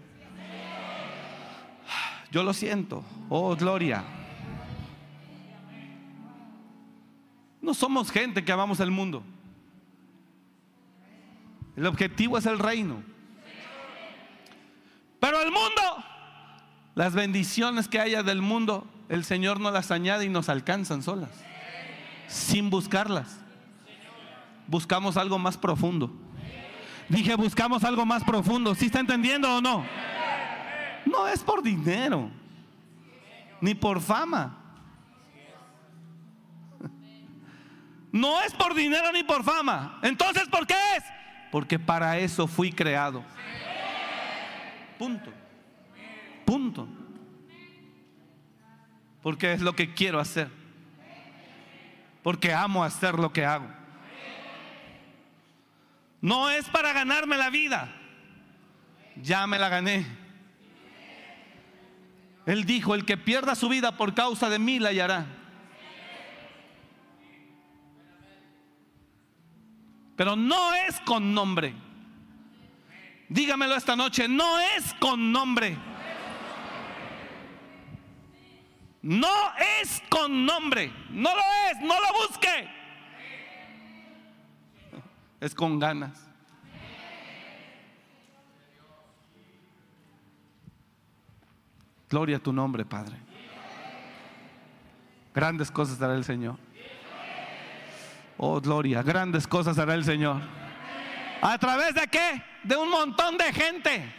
Yo lo siento. Oh, gloria. No somos gente que amamos el mundo. El objetivo es el reino. Pero el mundo, las bendiciones que haya del mundo, el Señor nos las añade y nos alcanzan solas, sin buscarlas. Buscamos algo más profundo. Dije, buscamos algo más profundo. ¿Sí está entendiendo o no? No es por dinero, ni por fama. No es por dinero ni por fama. Entonces, ¿por qué es? Porque para eso fui creado. Punto. Punto. Porque es lo que quiero hacer. Porque amo hacer lo que hago. No es para ganarme la vida. Ya me la gané. Él dijo, el que pierda su vida por causa de mí la hallará. Pero no es con nombre. Dígamelo esta noche, no es con nombre. No es con nombre. No lo es, no lo busque. Es con ganas. Gloria a tu nombre, Padre. Grandes cosas dará el Señor. Oh, gloria, grandes cosas hará el Señor. ¿A través de qué? De un montón de gente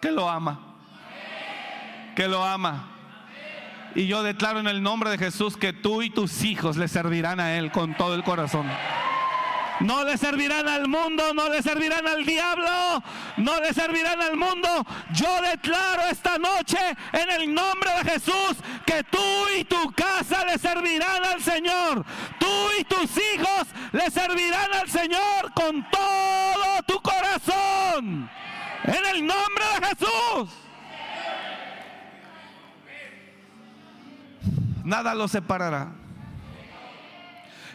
que lo ama. Que lo ama. Y yo declaro en el nombre de Jesús que tú y tus hijos le servirán a Él con todo el corazón. No le servirán al mundo, no le servirán al diablo, no le servirán al mundo. Yo declaro esta noche en el nombre de Jesús que tú y tu casa le servirán al Señor. Y tus hijos le servirán al Señor con todo tu corazón. En el nombre de Jesús. Nada lo separará.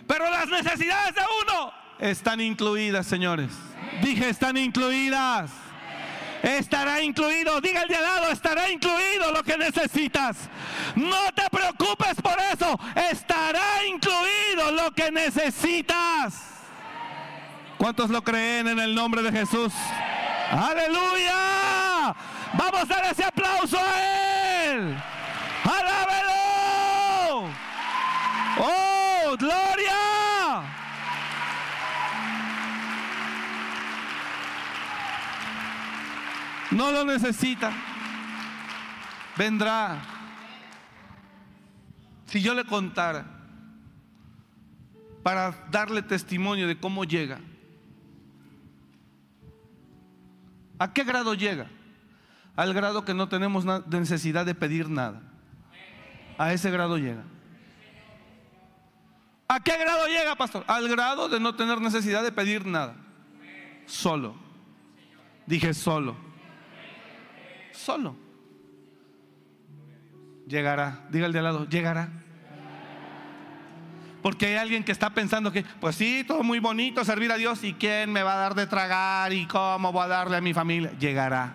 Pero las necesidades de uno están incluidas, señores. Dije, están incluidas. Estará incluido, diga el de al lado, estará incluido lo que necesitas. No te preocupes por eso, estará incluido lo que necesitas. ¿Cuántos lo creen en el nombre de Jesús? Aleluya. Vamos a dar ese aplauso a Él. Alábelo. Oh, gloria. No lo necesita. Vendrá. Si yo le contara para darle testimonio de cómo llega. ¿A qué grado llega? Al grado que no tenemos necesidad de pedir nada. A ese grado llega. ¿A qué grado llega, pastor? Al grado de no tener necesidad de pedir nada. Solo. Dije solo solo. Llegará. Diga el de al lado, llegará. Porque hay alguien que está pensando que, pues sí, todo muy bonito servir a Dios. ¿Y quién me va a dar de tragar? ¿Y cómo voy a darle a mi familia? Llegará.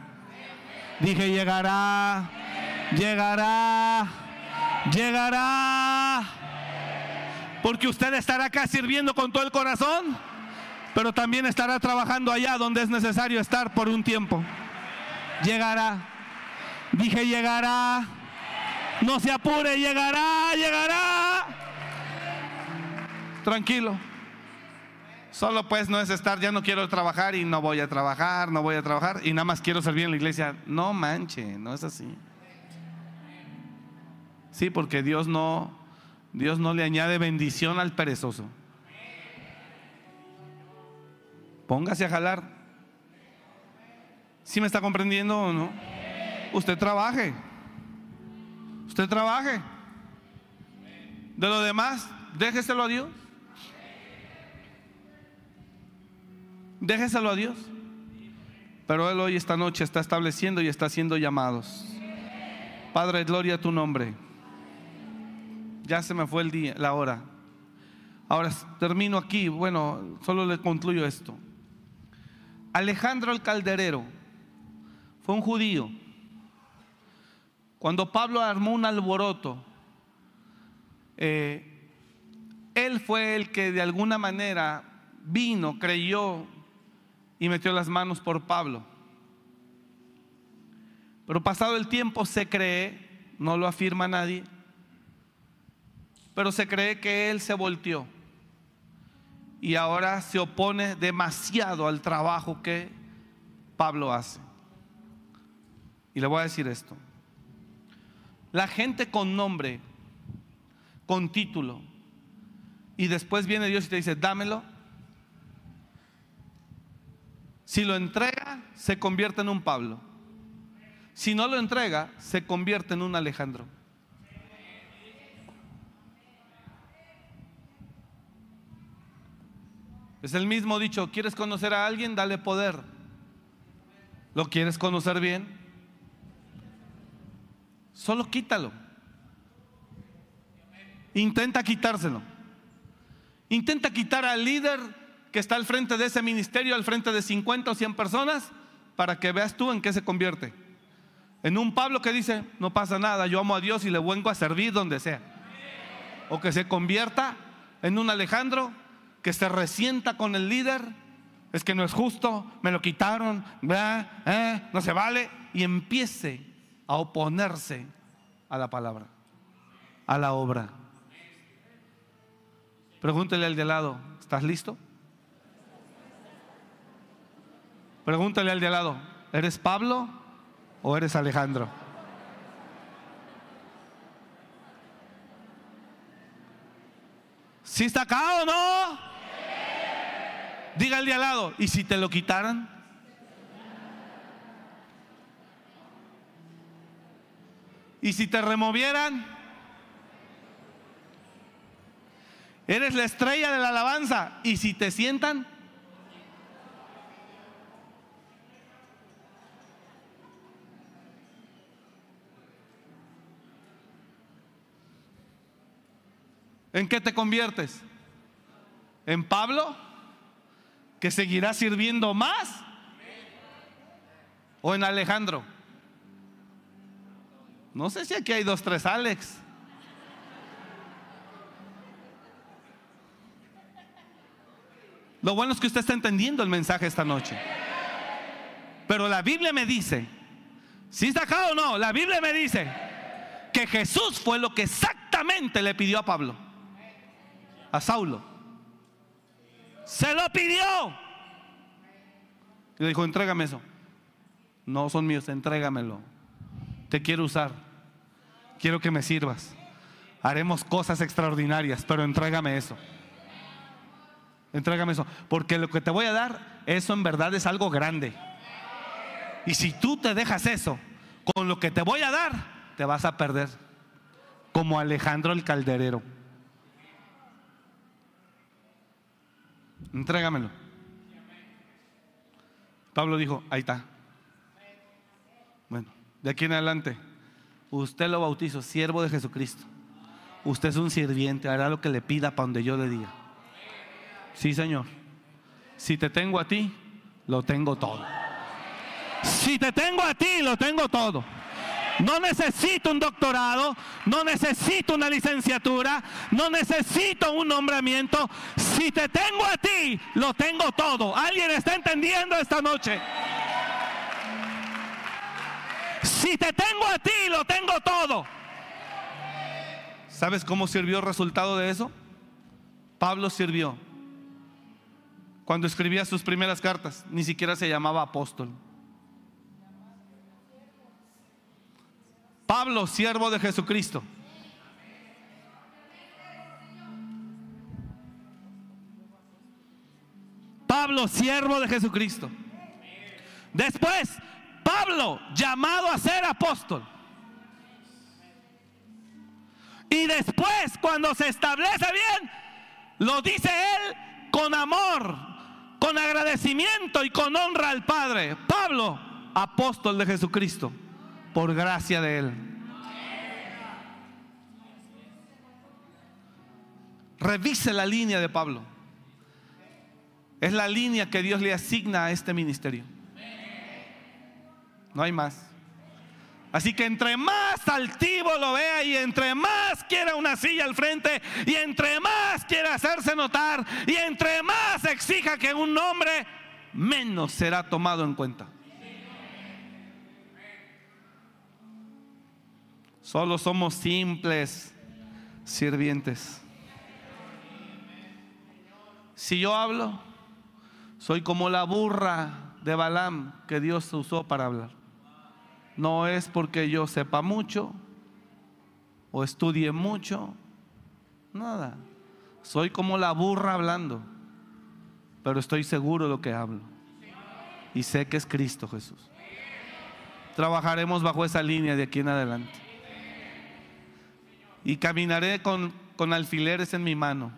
Dije, llegará. Llegará. Llegará. Porque usted estará acá sirviendo con todo el corazón. Pero también estará trabajando allá donde es necesario estar por un tiempo. Llegará. Dije, llegará. No se apure, llegará, llegará. Tranquilo. Solo pues no es estar, ya no quiero trabajar y no voy a trabajar, no voy a trabajar y nada más quiero servir en la iglesia. No manche, no es así. Sí, porque Dios no, Dios no le añade bendición al perezoso. Póngase a jalar. ¿Sí me está comprendiendo o no? usted trabaje. Usted trabaje. De lo demás, déjeselo a Dios. Déjeselo a Dios. Pero Él hoy, esta noche, está estableciendo y está haciendo llamados. Padre, gloria a tu nombre. Ya se me fue el día, la hora. Ahora termino aquí. Bueno, solo le concluyo esto. Alejandro el Calderero fue un judío cuando Pablo armó un alboroto, eh, él fue el que de alguna manera vino, creyó y metió las manos por Pablo. Pero pasado el tiempo se cree, no lo afirma nadie, pero se cree que él se volteó y ahora se opone demasiado al trabajo que Pablo hace. Y le voy a decir esto. La gente con nombre, con título, y después viene Dios y te dice, dámelo. Si lo entrega, se convierte en un Pablo. Si no lo entrega, se convierte en un Alejandro. Es el mismo dicho, ¿quieres conocer a alguien? Dale poder. ¿Lo quieres conocer bien? Solo quítalo. Intenta quitárselo. Intenta quitar al líder que está al frente de ese ministerio, al frente de 50 o 100 personas, para que veas tú en qué se convierte. En un Pablo que dice, no pasa nada, yo amo a Dios y le vengo a servir donde sea. O que se convierta en un Alejandro que se resienta con el líder, es que no es justo, me lo quitaron, ¿Eh? no se vale, y empiece a oponerse a la palabra, a la obra. Pregúntele al de lado, ¿estás listo? Pregúntale al de lado, ¿eres Pablo o eres Alejandro? ¿Sí está acá o no? Diga al de al lado, ¿y si te lo quitaran? ¿Y si te removieran? Eres la estrella de la alabanza. ¿Y si te sientan? ¿En qué te conviertes? ¿En Pablo? ¿Que seguirá sirviendo más? ¿O en Alejandro? No sé si aquí hay dos, tres Alex. Lo bueno es que usted está entendiendo el mensaje esta noche. Pero la Biblia me dice, si está acá o no, la Biblia me dice que Jesús fue lo que exactamente le pidió a Pablo a Saulo. Se lo pidió. Y le dijo, entrégame eso. No son míos, entrégamelo. Te quiero usar. Quiero que me sirvas. Haremos cosas extraordinarias, pero entrégame eso. Entrégame eso. Porque lo que te voy a dar, eso en verdad es algo grande. Y si tú te dejas eso, con lo que te voy a dar, te vas a perder. Como Alejandro el calderero. Entrégamelo. Pablo dijo, ahí está. Bueno, de aquí en adelante, usted lo bautizo, siervo de Jesucristo. Usted es un sirviente, hará lo que le pida para donde yo le diga. Sí, Señor. Si te tengo a ti, lo tengo todo. Si te tengo a ti, lo tengo todo. No necesito un doctorado, no necesito una licenciatura, no necesito un nombramiento. Si te tengo a ti, lo tengo todo. ¿Alguien está entendiendo esta noche? Si te tengo a ti, lo tengo todo. ¿Sabes cómo sirvió el resultado de eso? Pablo sirvió. Cuando escribía sus primeras cartas, ni siquiera se llamaba apóstol. Pablo, siervo de Jesucristo. Pablo, siervo de Jesucristo. Después, Pablo, llamado a ser apóstol. Y después, cuando se establece bien, lo dice él con amor, con agradecimiento y con honra al Padre. Pablo, apóstol de Jesucristo por gracia de Él. Revise la línea de Pablo. Es la línea que Dios le asigna a este ministerio. No hay más. Así que entre más altivo lo vea y entre más quiera una silla al frente y entre más quiera hacerse notar y entre más exija que un nombre, menos será tomado en cuenta. Solo somos simples sirvientes. Si yo hablo, soy como la burra de Balaam que Dios usó para hablar. No es porque yo sepa mucho o estudie mucho, nada. Soy como la burra hablando, pero estoy seguro de lo que hablo. Y sé que es Cristo Jesús. Trabajaremos bajo esa línea de aquí en adelante y caminaré con, con alfileres en mi mano.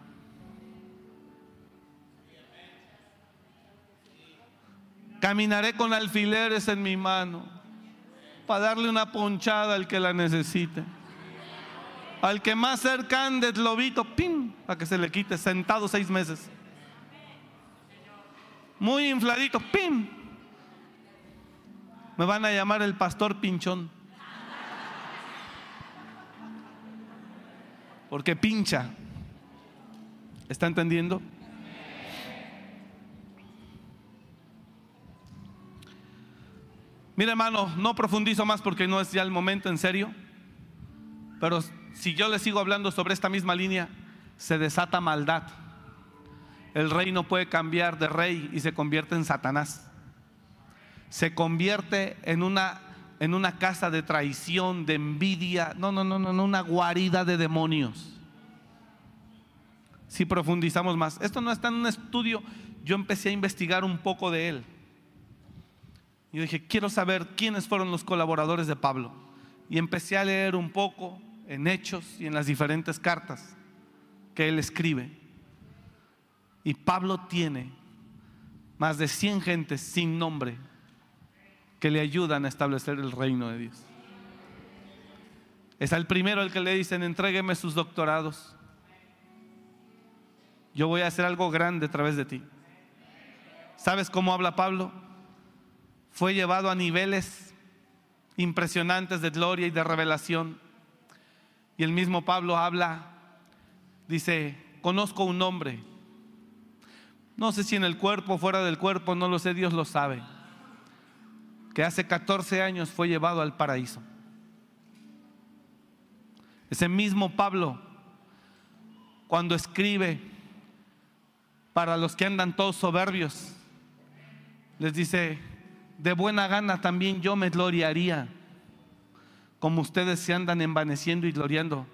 Caminaré con alfileres en mi mano para darle una ponchada al que la necesite. Al que más cercano del lobito, ¡pim! Para que se le quite, sentado seis meses. Muy infladito, ¡pim! Me van a llamar el pastor pinchón. porque pincha. ¿Está entendiendo? Mira hermano, no profundizo más porque no es ya el momento en serio, pero si yo le sigo hablando sobre esta misma línea, se desata maldad. El reino puede cambiar de rey y se convierte en Satanás. Se convierte en una, en una casa de traición, de envidia. No, no, no, no, no, una guarida de demonios. Si profundizamos más. Esto no está en un estudio. Yo empecé a investigar un poco de él. Y dije, quiero saber quiénes fueron los colaboradores de Pablo. Y empecé a leer un poco en Hechos y en las diferentes cartas que él escribe. Y Pablo tiene más de 100 gentes sin nombre que le ayudan a establecer el reino de Dios. Es al primero el que le dicen, entrégueme sus doctorados. Yo voy a hacer algo grande a través de ti. ¿Sabes cómo habla Pablo? Fue llevado a niveles impresionantes de gloria y de revelación. Y el mismo Pablo habla, dice, conozco un hombre. No sé si en el cuerpo o fuera del cuerpo, no lo sé, Dios lo sabe. Que hace 14 años fue llevado al paraíso. Ese mismo Pablo, cuando escribe para los que andan todos soberbios, les dice, de buena gana también yo me gloriaría como ustedes se andan envaneciendo y gloriando.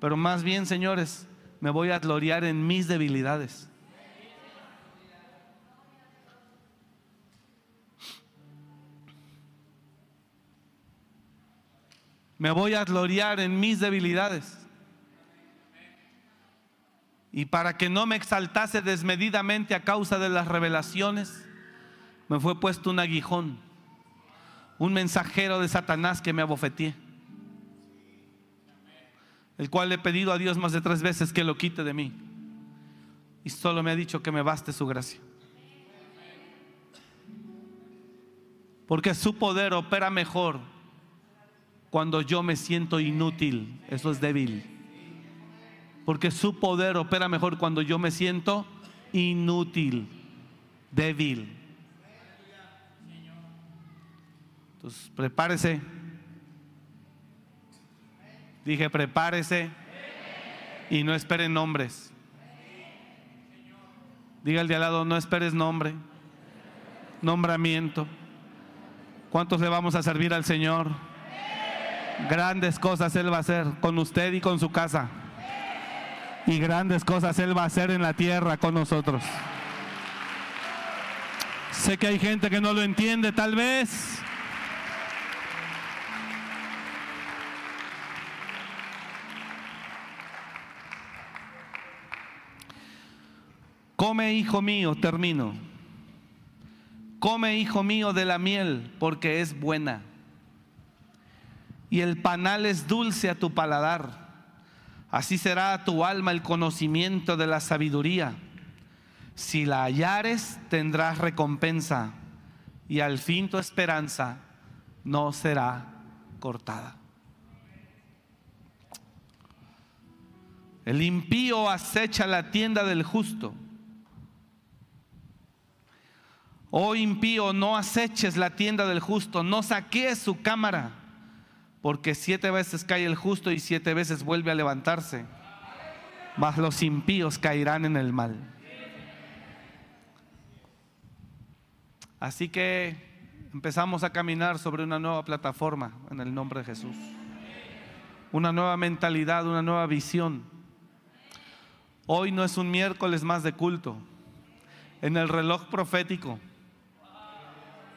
Pero más bien, señores, me voy a gloriar en mis debilidades. Me voy a gloriar en mis debilidades. Y para que no me exaltase desmedidamente a causa de las revelaciones, me fue puesto un aguijón, un mensajero de Satanás que me abofeteé el cual le he pedido a Dios más de tres veces que lo quite de mí. Y solo me ha dicho que me baste su gracia. Porque su poder opera mejor cuando yo me siento inútil. Eso es débil. Porque su poder opera mejor cuando yo me siento inútil, débil. Entonces, prepárese Dije, prepárese y no esperen nombres. Diga el de al lado, no esperes nombre, nombramiento. ¿Cuántos le vamos a servir al Señor? Grandes cosas Él va a hacer con usted y con su casa. Y grandes cosas Él va a hacer en la tierra con nosotros. Sé que hay gente que no lo entiende tal vez. Come, hijo mío, termino. Come, hijo mío, de la miel, porque es buena. Y el panal es dulce a tu paladar. Así será a tu alma el conocimiento de la sabiduría. Si la hallares, tendrás recompensa. Y al fin tu esperanza no será cortada. El impío acecha la tienda del justo Oh impío, no aceches la tienda del justo, no saquees su cámara, porque siete veces cae el justo y siete veces vuelve a levantarse, mas los impíos caerán en el mal. Así que empezamos a caminar sobre una nueva plataforma en el nombre de Jesús. Una nueva mentalidad, una nueva visión. Hoy no es un miércoles más de culto. En el reloj profético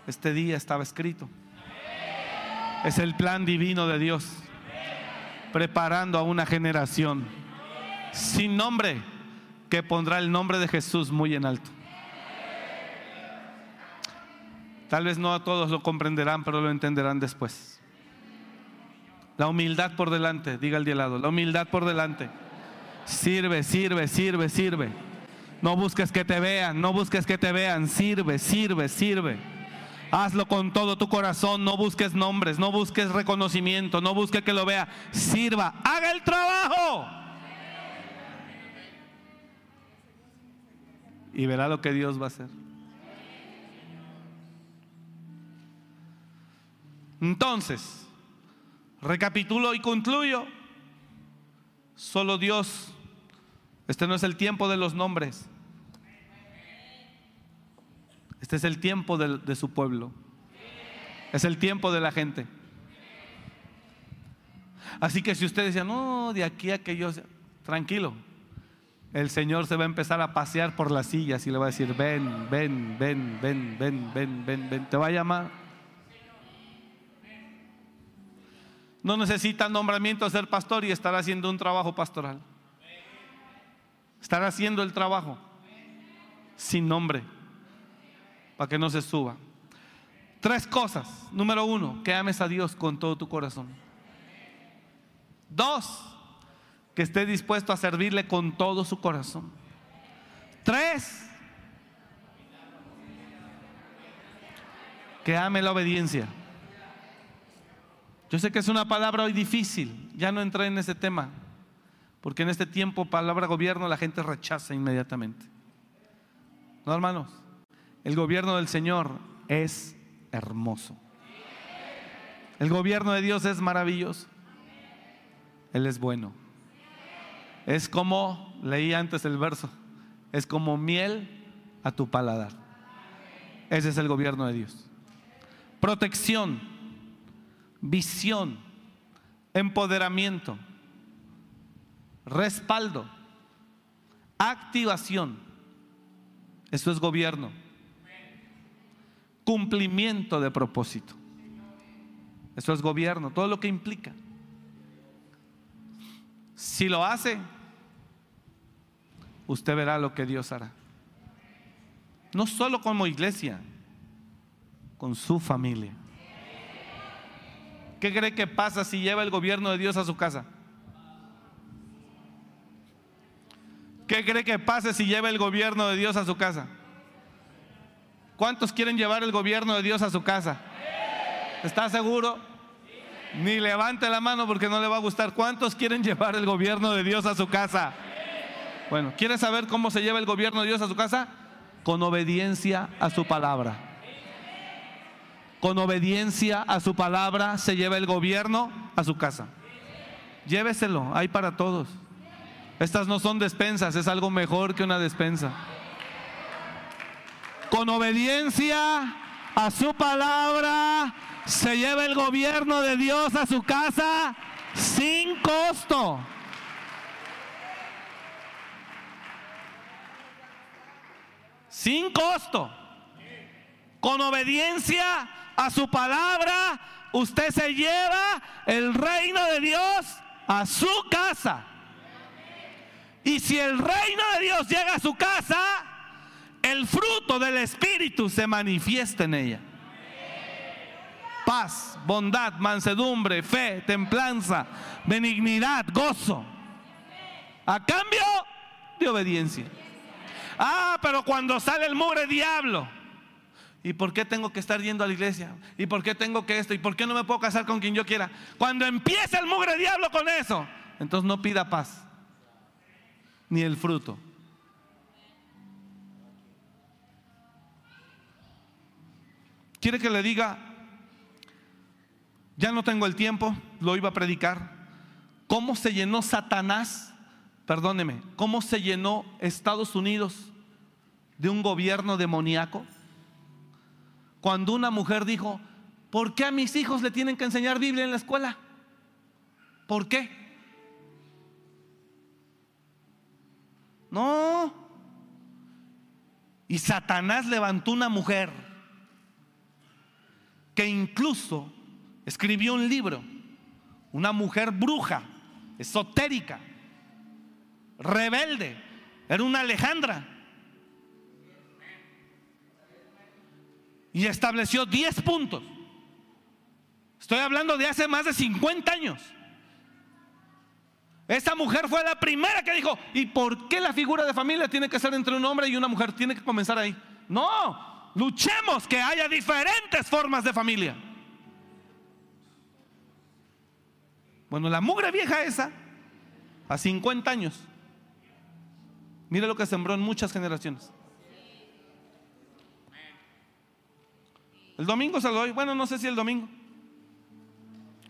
este día estaba escrito. Es el plan divino de Dios, preparando a una generación sin nombre que pondrá el nombre de Jesús muy en alto. Tal vez no a todos lo comprenderán, pero lo entenderán después. La humildad por delante, diga el de la humildad por delante. Sirve, sirve, sirve, sirve. No busques que te vean, no busques que te vean, sirve, sirve, sirve. Hazlo con todo tu corazón, no busques nombres, no busques reconocimiento, no busques que lo vea. Sirva, haga el trabajo. Y verá lo que Dios va a hacer. Entonces, recapitulo y concluyo. Solo Dios Este no es el tiempo de los nombres. Este es el tiempo de, su pueblo. Es el tiempo de la gente. Así que si usted decía, no, de aquí a que yo, tranquilo, el Señor se va a empezar a pasear por las sillas y le va a decir, ven, ven, ven, ven, ven, ven, ven, ven, te va a llamar. No necesita nombramiento ser pastor y estar haciendo un trabajo pastoral. Estar haciendo el trabajo sin nombre, para que no se suba. Tres cosas. Número uno, que ames a Dios con todo tu corazón. Dos, que esté dispuesto a servirle con todo su corazón. Tres, que ame la obediencia. Yo sé que es una palabra hoy difícil, ya no entré en ese tema, porque en este tiempo palabra gobierno la gente rechaza inmediatamente. No, hermanos, el gobierno del Señor es hermoso. El gobierno de Dios es maravilloso. Él es bueno. Es como, leí antes el verso, es como miel a tu paladar. Ese es el gobierno de Dios. Protección, visión, empoderamiento, respaldo, activación. Eso es gobierno. Cumplimiento de propósito. Eso es gobierno, todo lo que implica. Si lo hace, usted verá lo que Dios hará. No solo como iglesia, con su familia. ¿Qué cree que pasa si lleva el gobierno de Dios a su casa? ¿Qué cree que pasa si lleva el gobierno de Dios a su casa? ¿Cuántos quieren llevar el gobierno de Dios a su casa? ¿Está seguro? Ni levante la mano porque no le va a gustar. ¿Cuántos quieren llevar el gobierno de Dios a su casa? Bueno, ¿quiere saber cómo se lleva el gobierno de Dios a su casa? Con obediencia a su palabra. Con obediencia a su palabra se lleva el gobierno a su casa. Lléveselo, hay para todos. Estas no son despensas, es algo mejor que una despensa. Con obediencia a su palabra se lleva el gobierno de Dios a su casa sin costo. Sin costo. Con obediencia a su palabra, usted se lleva el reino de Dios a su casa. Y si el reino de Dios llega a su casa, el fruto del Espíritu se manifiesta en ella paz, bondad, mansedumbre, fe, templanza, benignidad, gozo. A cambio de obediencia. Ah, pero cuando sale el mugre diablo. ¿Y por qué tengo que estar yendo a la iglesia? ¿Y por qué tengo que esto? ¿Y por qué no me puedo casar con quien yo quiera? Cuando empieza el mugre diablo con eso, entonces no pida paz, ni el fruto. ¿Quiere que le diga ya no tengo el tiempo, lo iba a predicar. ¿Cómo se llenó Satanás? Perdóneme, ¿cómo se llenó Estados Unidos de un gobierno demoníaco? Cuando una mujer dijo, ¿por qué a mis hijos le tienen que enseñar Biblia en la escuela? ¿Por qué? No. Y Satanás levantó una mujer que incluso escribió un libro, una mujer bruja, esotérica, rebelde, era una Alejandra. Y estableció 10 puntos. Estoy hablando de hace más de 50 años. Esa mujer fue la primera que dijo, ¿y por qué la figura de familia tiene que ser entre un hombre y una mujer? Tiene que comenzar ahí. No, luchemos que haya diferentes formas de familia. Bueno, la mugre vieja esa, a 50 años, mire lo que sembró en muchas generaciones. El domingo se lo doy, bueno, no sé si el domingo.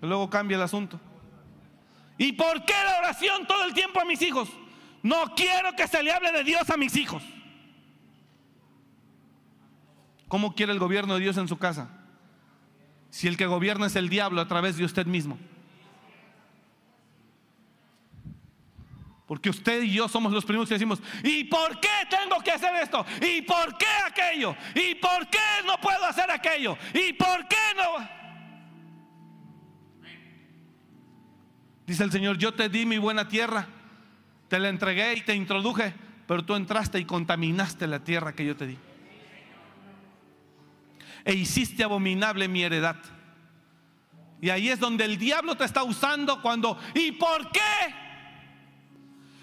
Luego cambia el asunto. ¿Y por qué la oración todo el tiempo a mis hijos? No quiero que se le hable de Dios a mis hijos. ¿Cómo quiere el gobierno de Dios en su casa? Si el que gobierna es el diablo a través de usted mismo. Porque usted y yo somos los primeros que decimos, ¿y por qué tengo que hacer esto? ¿Y por qué aquello? ¿Y por qué no puedo hacer aquello? ¿Y por qué no? Dice el Señor, yo te di mi buena tierra, te la entregué y te introduje, pero tú entraste y contaminaste la tierra que yo te di. E hiciste abominable mi heredad. Y ahí es donde el diablo te está usando cuando, ¿y por qué?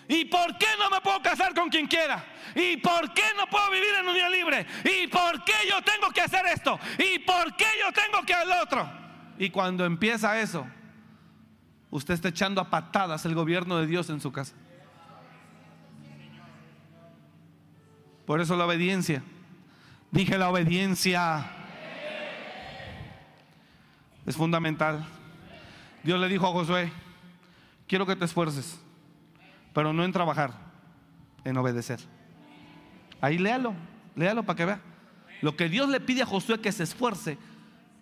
¿Y por qué no me puedo casar con quien quiera? ¿Y por qué no puedo vivir en unión libre? ¿Y por qué yo tengo que hacer esto? ¿Y por qué yo tengo que hacer otro? Y cuando empieza eso, usted está echando a patadas el gobierno de Dios en su casa. Por eso la obediencia. Dije la obediencia es fundamental. Dios le dijo a Josué, quiero que te esfuerces pero no en trabajar, en obedecer. Ahí léalo, léalo para que vea. Lo que Dios le pide a Josué que se esfuerce,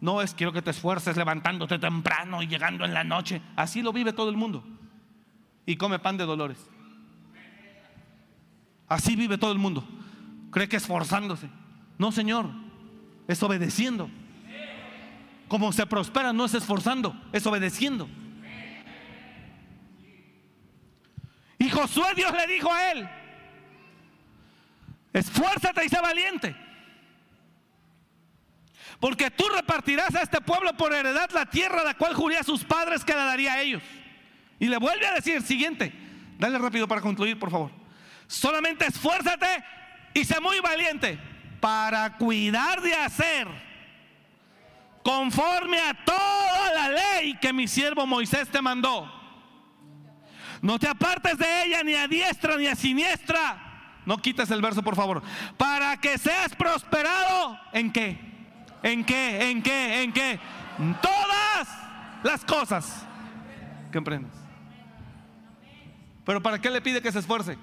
no es quiero que te esfuerces levantándote temprano y llegando en la noche. Así lo vive todo el mundo. Y come pan de dolores. Así vive todo el mundo. Cree que esforzándose. No, Señor, es obedeciendo. Como se prospera no es esforzando, es obedeciendo. Y Josué Dios le dijo a él, esfuérzate y sé valiente. Porque tú repartirás a este pueblo por heredad la tierra la cual juré a sus padres que la daría a ellos. Y le vuelve a decir, siguiente, dale rápido para concluir, por favor. Solamente esfuérzate y sé muy valiente para cuidar de hacer conforme a toda la ley que mi siervo Moisés te mandó. No te apartes de ella ni a diestra ni a siniestra. No quites el verso, por favor. Para que seas prosperado. ¿En qué? ¿En qué? ¿En qué? ¿En qué? En todas las cosas que emprendes. Pero ¿para qué le pide que se esfuerce?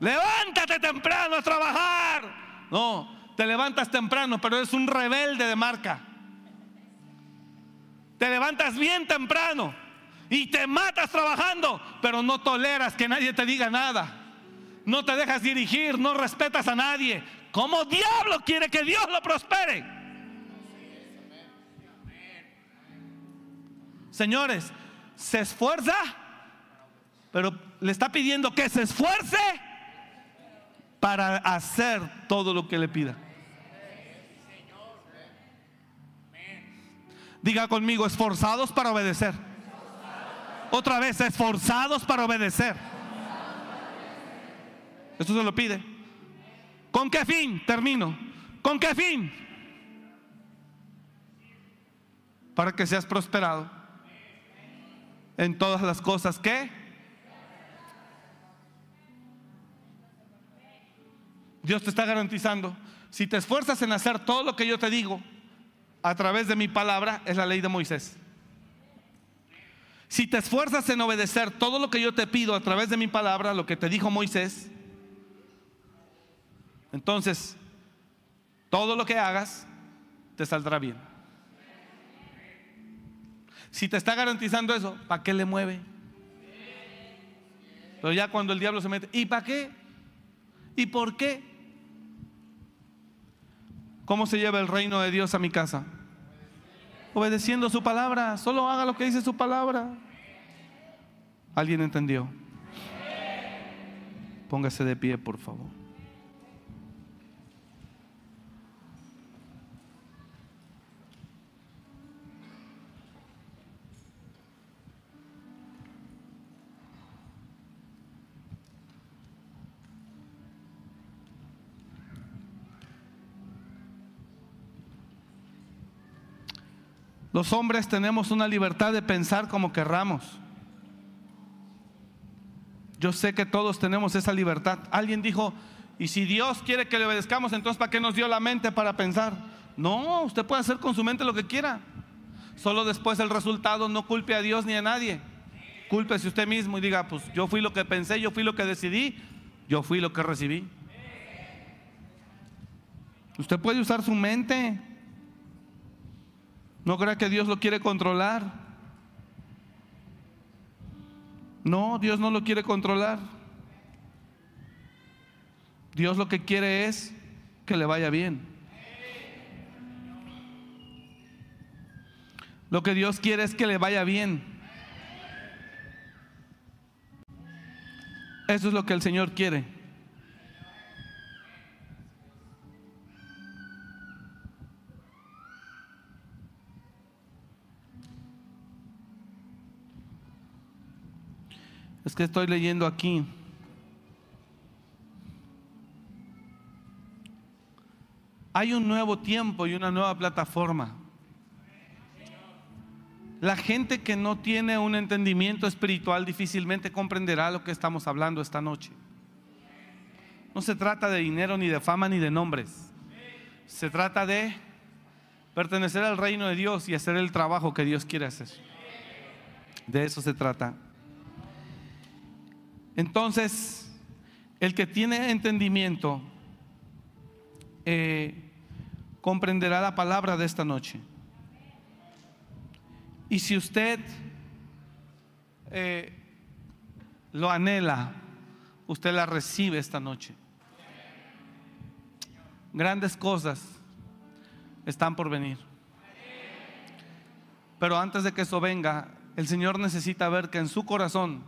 Levántate temprano a trabajar. No, te levantas temprano, pero eres un rebelde de marca. Te levantas bien temprano y te matas trabajando, pero no toleras que nadie te diga nada. No te dejas dirigir, no respetas a nadie. ¿Cómo diablo quiere que Dios lo prospere? Señores, se esfuerza, pero le está pidiendo que se esfuerce para hacer todo lo que le pida. Diga conmigo, esforzados para obedecer. Otra vez, esforzados para obedecer. Esto se lo pide. ¿Con qué fin? Termino. ¿Con qué fin? Para que seas prosperado en todas las cosas que Dios te está garantizando. Si te esfuerzas en hacer todo lo que yo te digo a través de mi palabra, es la ley de Moisés. Si te esfuerzas en obedecer todo lo que yo te pido a través de mi palabra, lo que te dijo Moisés, entonces todo lo que hagas te saldrá bien. Si te está garantizando eso, ¿para qué le mueve? Pero ya cuando el diablo se mete, ¿y para qué? ¿Y por qué? ¿Cómo se lleva el reino de Dios a mi casa? Obedeciendo su palabra. Solo haga lo que dice su palabra. ¿Alguien entendió? Póngase de pie, por favor. Los hombres tenemos una libertad de pensar como querramos. Yo sé que todos tenemos esa libertad. Alguien dijo, y si Dios quiere que le obedezcamos, entonces ¿para qué nos dio la mente para pensar? No, usted puede hacer con su mente lo que quiera. Solo después el resultado no culpe a Dios ni a nadie. Cúlpese usted mismo y diga, pues yo fui lo que pensé, yo fui lo que decidí, yo fui lo que recibí. Usted puede usar su mente. No crea que Dios lo quiere controlar. No, Dios no lo quiere controlar. Dios lo que quiere es que le vaya bien. Lo que Dios quiere es que le vaya bien. Eso es lo que el Señor quiere. Es que estoy leyendo aquí. Hay un nuevo tiempo y una nueva plataforma. La gente que no tiene un entendimiento espiritual difícilmente comprenderá lo que estamos hablando esta noche. No se trata de dinero, ni de fama, ni de nombres. Se trata de pertenecer al reino de Dios y hacer el trabajo que Dios quiere hacer. De eso se trata. Entonces, el que tiene entendimiento eh, comprenderá la palabra de esta noche. Y si usted eh, lo anhela, usted la recibe esta noche. Grandes cosas están por venir. Pero antes de que eso venga, el Señor necesita ver que en su corazón,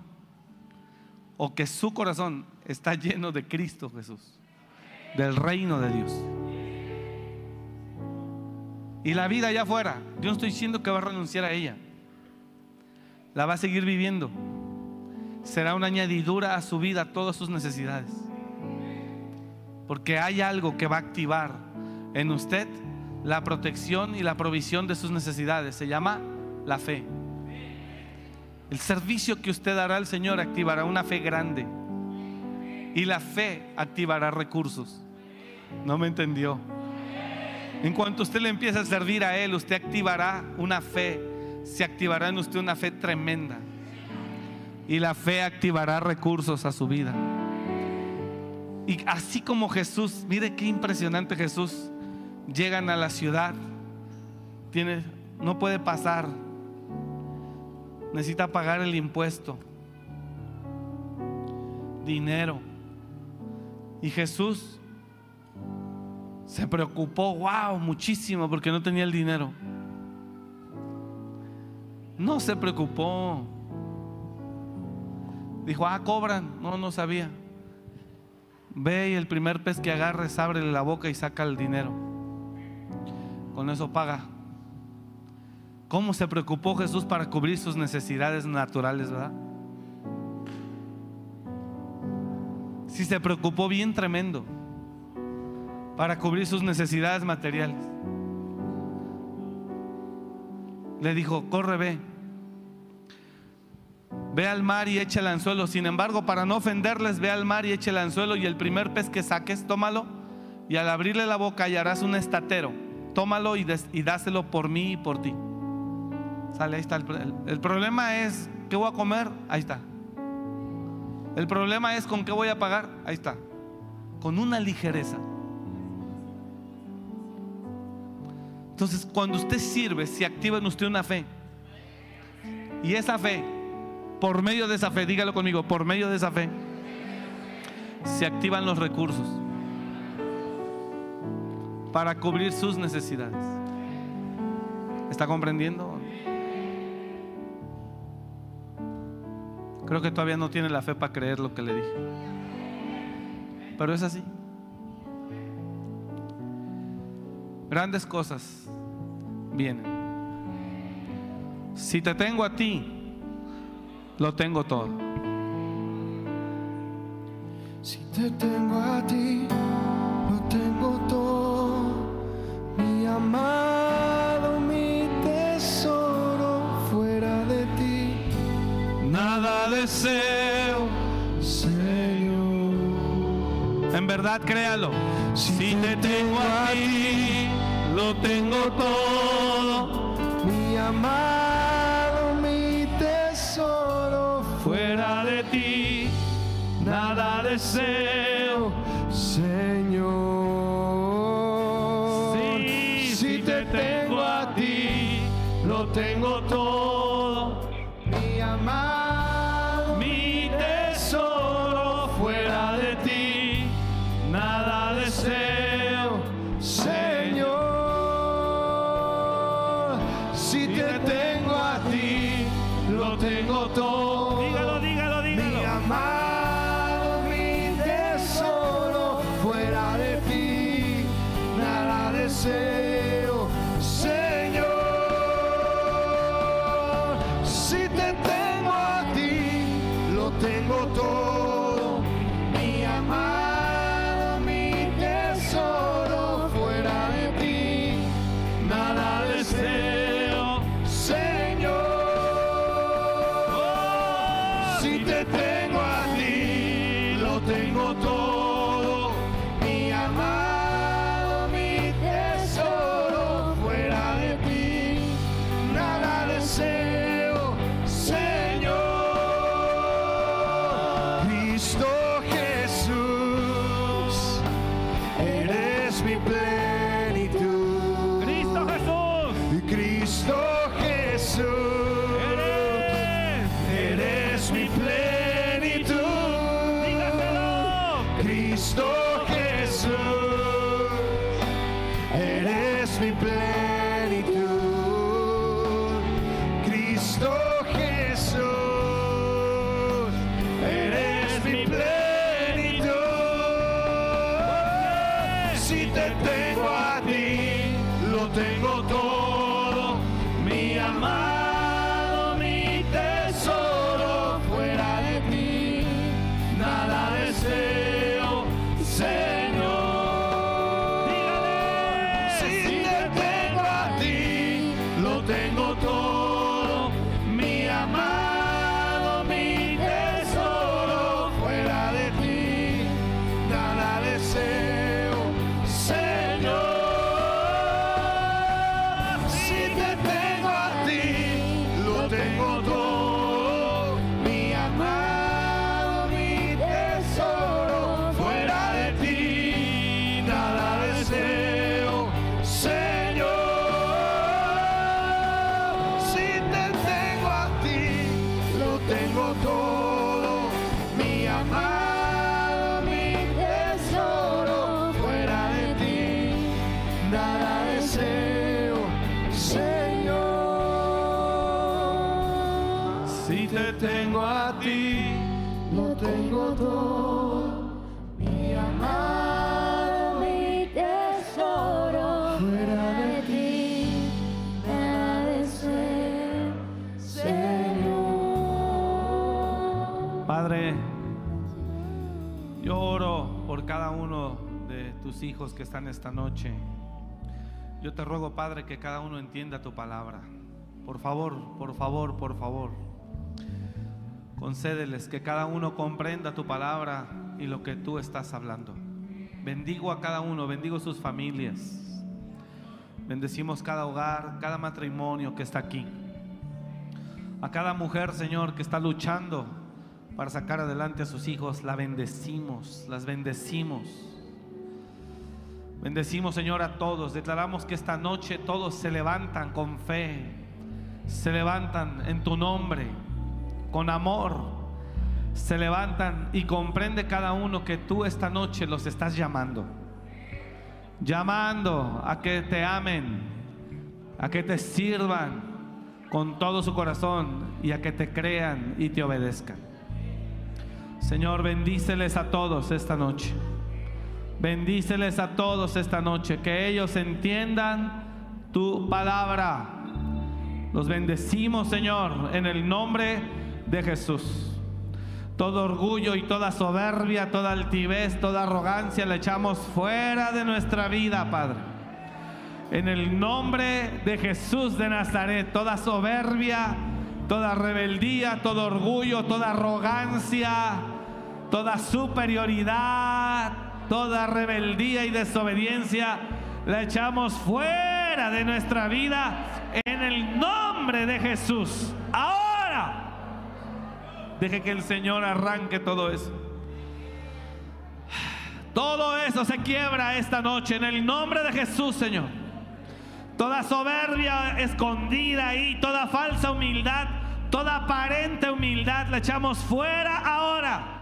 o que su corazón está lleno de Cristo Jesús, del reino de Dios. Y la vida allá afuera, yo no estoy diciendo que va a renunciar a ella. La va a seguir viviendo. Será una añadidura a su vida, a todas sus necesidades. Porque hay algo que va a activar en usted la protección y la provisión de sus necesidades. Se llama la fe. El servicio que usted dará al Señor activará una fe grande. Y la fe activará recursos. ¿No me entendió? En cuanto usted le empieza a servir a Él, usted activará una fe. Se activará en usted una fe tremenda. Y la fe activará recursos a su vida. Y así como Jesús, mire qué impresionante Jesús, llegan a la ciudad, tiene, no puede pasar, necesita pagar el impuesto, dinero. Y Jesús se preocupó, wow, muchísimo porque no tenía el dinero. No se preocupó. Dijo, ah, cobran. No, no sabía. Ve y el primer pez que agarres, abre la boca y saca el dinero. Con eso paga. ¿Cómo se preocupó Jesús para cubrir sus necesidades naturales, verdad? Si se preocupó bien tremendo para cubrir sus necesidades materiales. Le dijo, corre, ve. Ve al mar y echa el anzuelo. Sin embargo, para no ofenderles, ve al mar y echa el anzuelo y el primer pez que saques, tómalo. Y al abrirle la boca hallarás un estatero. Tómalo y dáselo por mí y por ti. Sale, ahí está. El, el problema es, ¿qué voy a comer? Ahí está. El problema es con qué voy a pagar. Ahí está. Con una ligereza. Entonces, cuando usted sirve, se activa en usted una fe. Y esa fe, por medio de esa fe, dígalo conmigo, por medio de esa fe, se activan los recursos para cubrir sus necesidades. ¿Está comprendiendo? Creo que todavía no tiene la fe para creer lo que le dije. Pero es así. Grandes cosas vienen. Si te tengo a ti, lo tengo todo. Si te tengo a ti, deseo, Señor. En verdad, créalo. Si, te tengo a lo tengo todo. Mi amado, mi tesoro, fuera de ti, nada deseo. Tengo todo. Mi amado, mi tesoro, fuera de ti, nada deseo, Señor. Si te tengo a ti, lo tengo todo. Hijos que están esta noche. Yo te ruego, Padre, que cada uno entienda tu palabra. Por favor, por favor, por favor. Concédeles que cada uno comprenda tu palabra y lo que tú estás hablando. Bendigo a cada uno, bendigo sus familias. Bendecimos cada hogar, cada matrimonio que está aquí. A cada mujer, Señor, que está luchando para sacar adelante a sus hijos, la bendecimos, las bendecimos. Bendecimos, Señor, a todos. Declaramos que esta noche todos se levantan con fe, se levantan en tu nombre, con amor. Se levantan y comprende cada uno que tú esta noche los estás llamando. Llamando a que te amen, a que te sirvan con todo su corazón y a que te crean y te obedezcan. Señor, bendíceles a todos esta noche. Bendíceles a todos esta noche, que ellos entiendan tu palabra. Los bendecimos, Señor, en el nombre de Jesús. Todo orgullo y toda soberbia, toda altivez, toda arrogancia la echamos fuera de nuestra vida, Padre. En el nombre de Jesús de Nazaret, toda soberbia, toda rebeldía, todo orgullo, toda arrogancia, toda superioridad, toda rebeldía y desobediencia, la echamos fuera de nuestra vida en el nombre de Jesús. Ahora, deje que el Señor arranque todo eso. Todo eso se quiebra esta noche en el nombre de Jesús, Señor. Toda soberbia escondida ahí, toda falsa humildad, toda aparente humildad la echamos fuera ahora.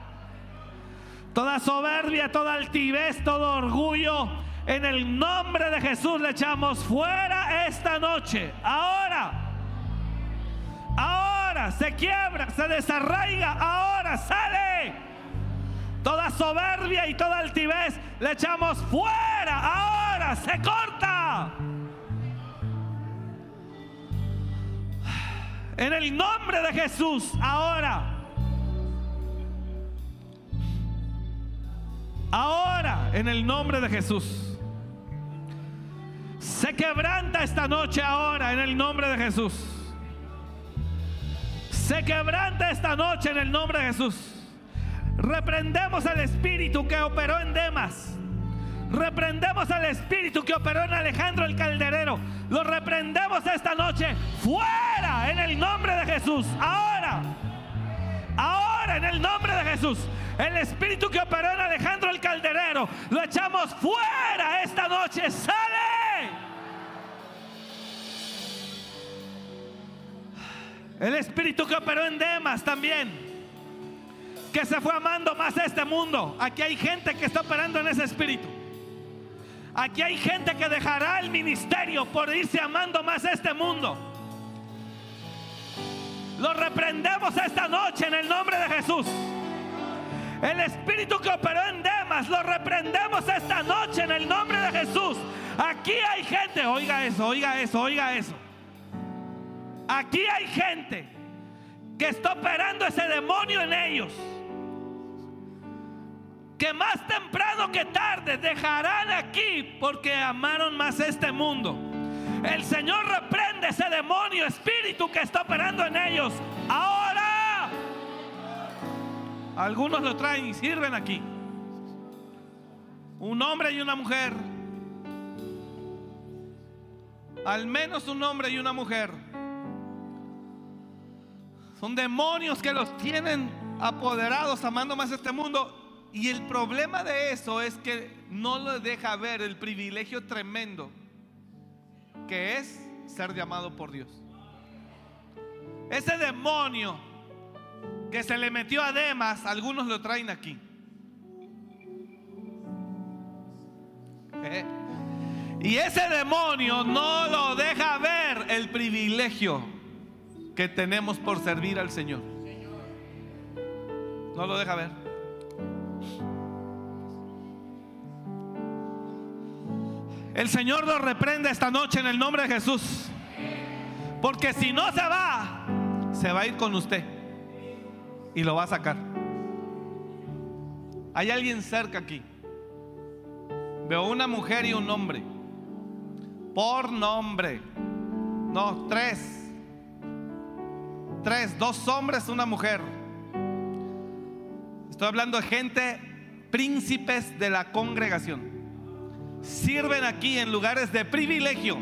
Toda soberbia, toda altivez, todo orgullo, en el nombre de Jesús le echamos fuera esta noche. Ahora. Ahora se quiebra, se desarraiga, ahora sale. Toda soberbia y toda altivez le echamos fuera, ahora se corta. En el nombre de Jesús, ahora. Ahora, en el nombre de Jesús. Se quebranta esta noche ahora, en el nombre de Jesús. Se quebranta esta noche en el nombre de Jesús. Reprendemos al espíritu que operó en Demas. Reprendemos al espíritu que operó en Alejandro el Calderero. Lo reprendemos esta noche. Fuera en el nombre de Jesús. Ahora. Ahora en el nombre de Jesús. El espíritu que operó en Alejandro el Calderero. Lo echamos fuera esta noche. Sale. El espíritu que operó en Demas también. Que se fue amando más a este mundo. Aquí hay gente que está operando en ese espíritu. Aquí hay gente que dejará el ministerio por irse amando más a este mundo. Lo reprendemos esta noche en el nombre de Jesús. El espíritu que operó en Demas, lo reprendemos esta noche en el nombre de Jesús. Aquí hay gente, oiga eso, oiga eso, oiga eso. Aquí hay gente que está operando ese demonio en ellos. Que más temprano que tarde dejarán aquí porque amaron más este mundo. El Señor reprende ese demonio, espíritu que está operando en ellos. Ahora. Algunos lo traen y sirven aquí. Un hombre y una mujer. Al menos un hombre y una mujer. Son demonios que los tienen apoderados, amando más este mundo. Y el problema de eso es que no les deja ver el privilegio tremendo que es ser llamado por Dios. Ese demonio que se le metió a Demas, algunos lo traen aquí. ¿Eh? Y ese demonio no lo deja ver el privilegio que tenemos por servir al Señor. No lo deja ver. El Señor lo reprende esta noche en el nombre de Jesús. Porque si no se va, se va a ir con usted. Y lo va a sacar. Hay alguien cerca aquí. Veo una mujer y un hombre. Por nombre. No, tres. Tres, dos hombres, una mujer. Estoy hablando de gente, príncipes de la congregación. Sirven aquí en lugares de privilegio.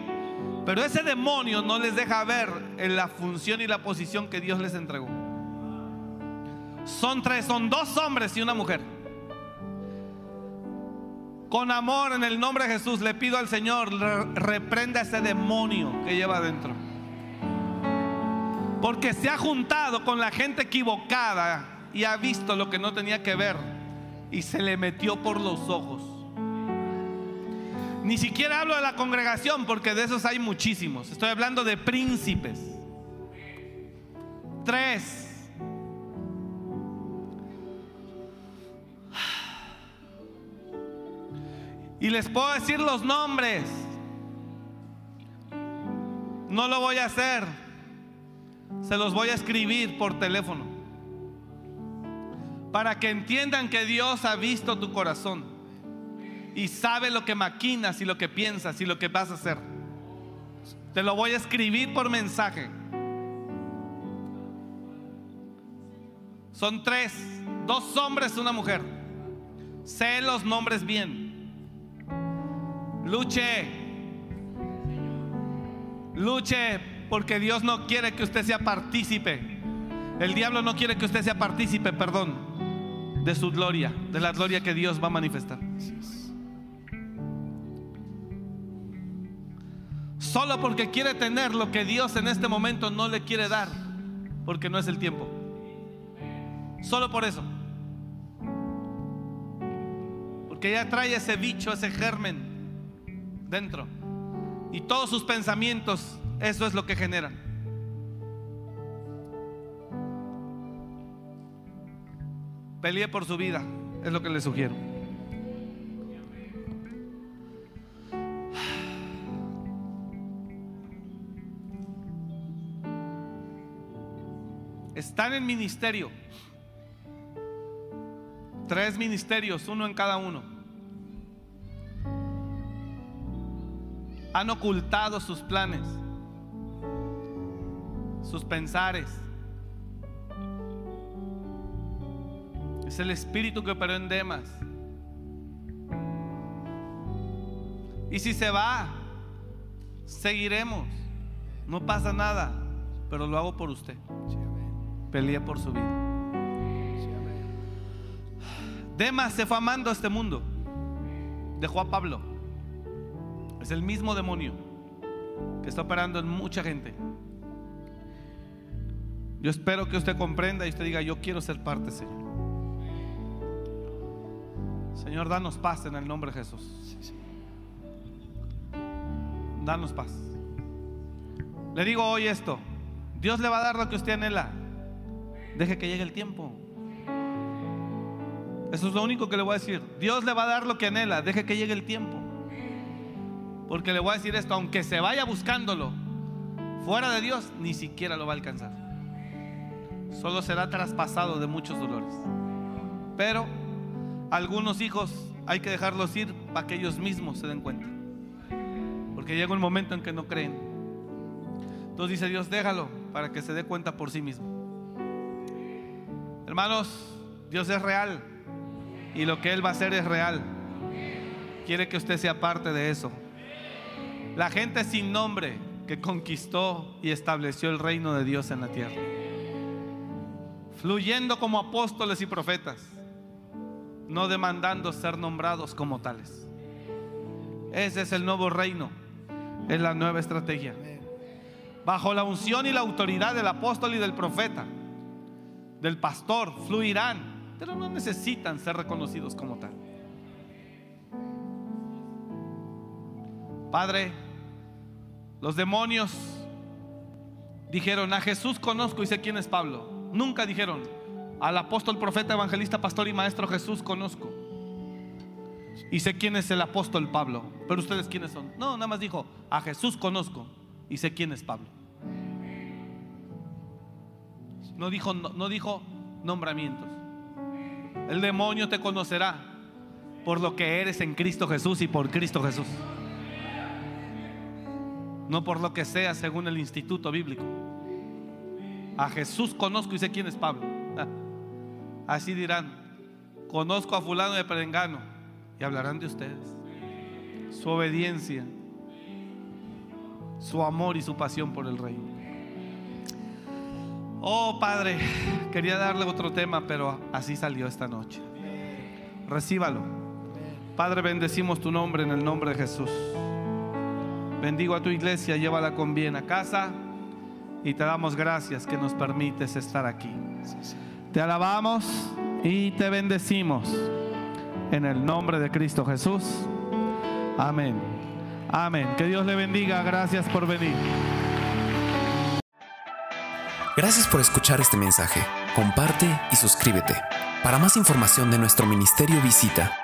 Pero ese demonio no les deja ver en la función y la posición que Dios les entregó. Son tres, son dos hombres y una mujer. Con amor en el nombre de Jesús le pido al Señor, reprenda ese demonio que lleva adentro. Porque se ha juntado con la gente equivocada y ha visto lo que no tenía que ver y se le metió por los ojos. Ni siquiera hablo de la congregación porque de esos hay muchísimos. Estoy hablando de príncipes. Tres. Y les puedo decir los nombres. No lo voy a hacer. Se los voy a escribir por teléfono. Para que entiendan que Dios ha visto tu corazón. Y sabe lo que maquinas y lo que piensas y lo que vas a hacer. Te lo voy a escribir por mensaje. Son tres, dos hombres, una mujer. Sé los nombres bien. Luche. Luche porque Dios no quiere que usted sea partícipe. El diablo no quiere que usted sea partícipe, perdón. de su gloria, de la gloria que Dios va a manifestar. Solo porque quiere tener lo que Dios en este momento no le quiere dar, porque no es el tiempo. Solo por eso. Porque ya trae ese bicho, ese germen dentro. Y todos sus pensamientos, eso es lo que generan. Pelee por su vida, es lo que le sugiero. Están en ministerio. Tres ministerios, uno en cada uno. Han ocultado sus planes, sus pensares. Es el espíritu que operó en Demas. Y si se va, seguiremos. No pasa nada, pero lo hago por usted. Pelee por su vida. Demas se fue amando a este mundo. Dejó a Pablo. Es el mismo demonio que está operando en mucha gente. Yo espero que usted comprenda y usted diga, yo quiero ser parte, Señor. Señor, danos paz en el nombre de Jesús. Danos paz. Le digo hoy esto. Dios le va a dar lo que usted anhela. Deje que llegue el tiempo. Eso es lo único que le voy a decir. Dios le va a dar lo que anhela. Deje que llegue el tiempo. Porque le voy a decir esto. Aunque se vaya buscándolo fuera de Dios, ni siquiera lo va a alcanzar. Solo será traspasado de muchos dolores. Pero algunos hijos hay que dejarlos ir para que ellos mismos se den cuenta. Porque llega un momento en que no creen. Entonces dice Dios, déjalo para que se dé cuenta por sí mismo. Hermanos, Dios es real y lo que Él va a hacer es real. Quiere que usted sea parte de eso. La gente sin nombre que conquistó y estableció el reino de Dios en la tierra. Fluyendo como apóstoles y profetas, no demandando ser nombrados como tales. Ese es el nuevo reino, es la nueva estrategia. Bajo la unción y la autoridad del apóstol y del profeta, del pastor, fluirán, pero no necesitan ser reconocidos como tal. Padre, los demonios dijeron, a Jesús conozco y sé quién es Pablo. Nunca dijeron, al apóstol, profeta, evangelista, pastor y maestro Jesús conozco. Y sé quién es el apóstol Pablo. Pero ustedes quiénes son. No, nada más dijo, a Jesús conozco y sé quién es Pablo. No dijo, no, dijo nombramientos. El demonio te conocerá por lo que eres en Cristo Jesús y por Cristo Jesús. No por lo que seas según el instituto bíblico. A Jesús conozco y sé quién es Pablo. Así dirán, conozco a fulano de Perengano y hablarán de ustedes. Su obediencia, su amor y su pasión por el reino. Oh Padre, quería darle otro tema, pero así salió esta noche. Recíbalo. Padre, bendecimos tu nombre en el nombre de Jesús. Bendigo a tu iglesia, llévala con bien a casa y te damos gracias que nos permites estar aquí. Te alabamos y te bendecimos en el nombre de Cristo Jesús. Amén. Amén. Que Dios le bendiga. Gracias por venir. Gracias por escuchar este mensaje. Comparte y suscríbete. Para más información de nuestro ministerio visita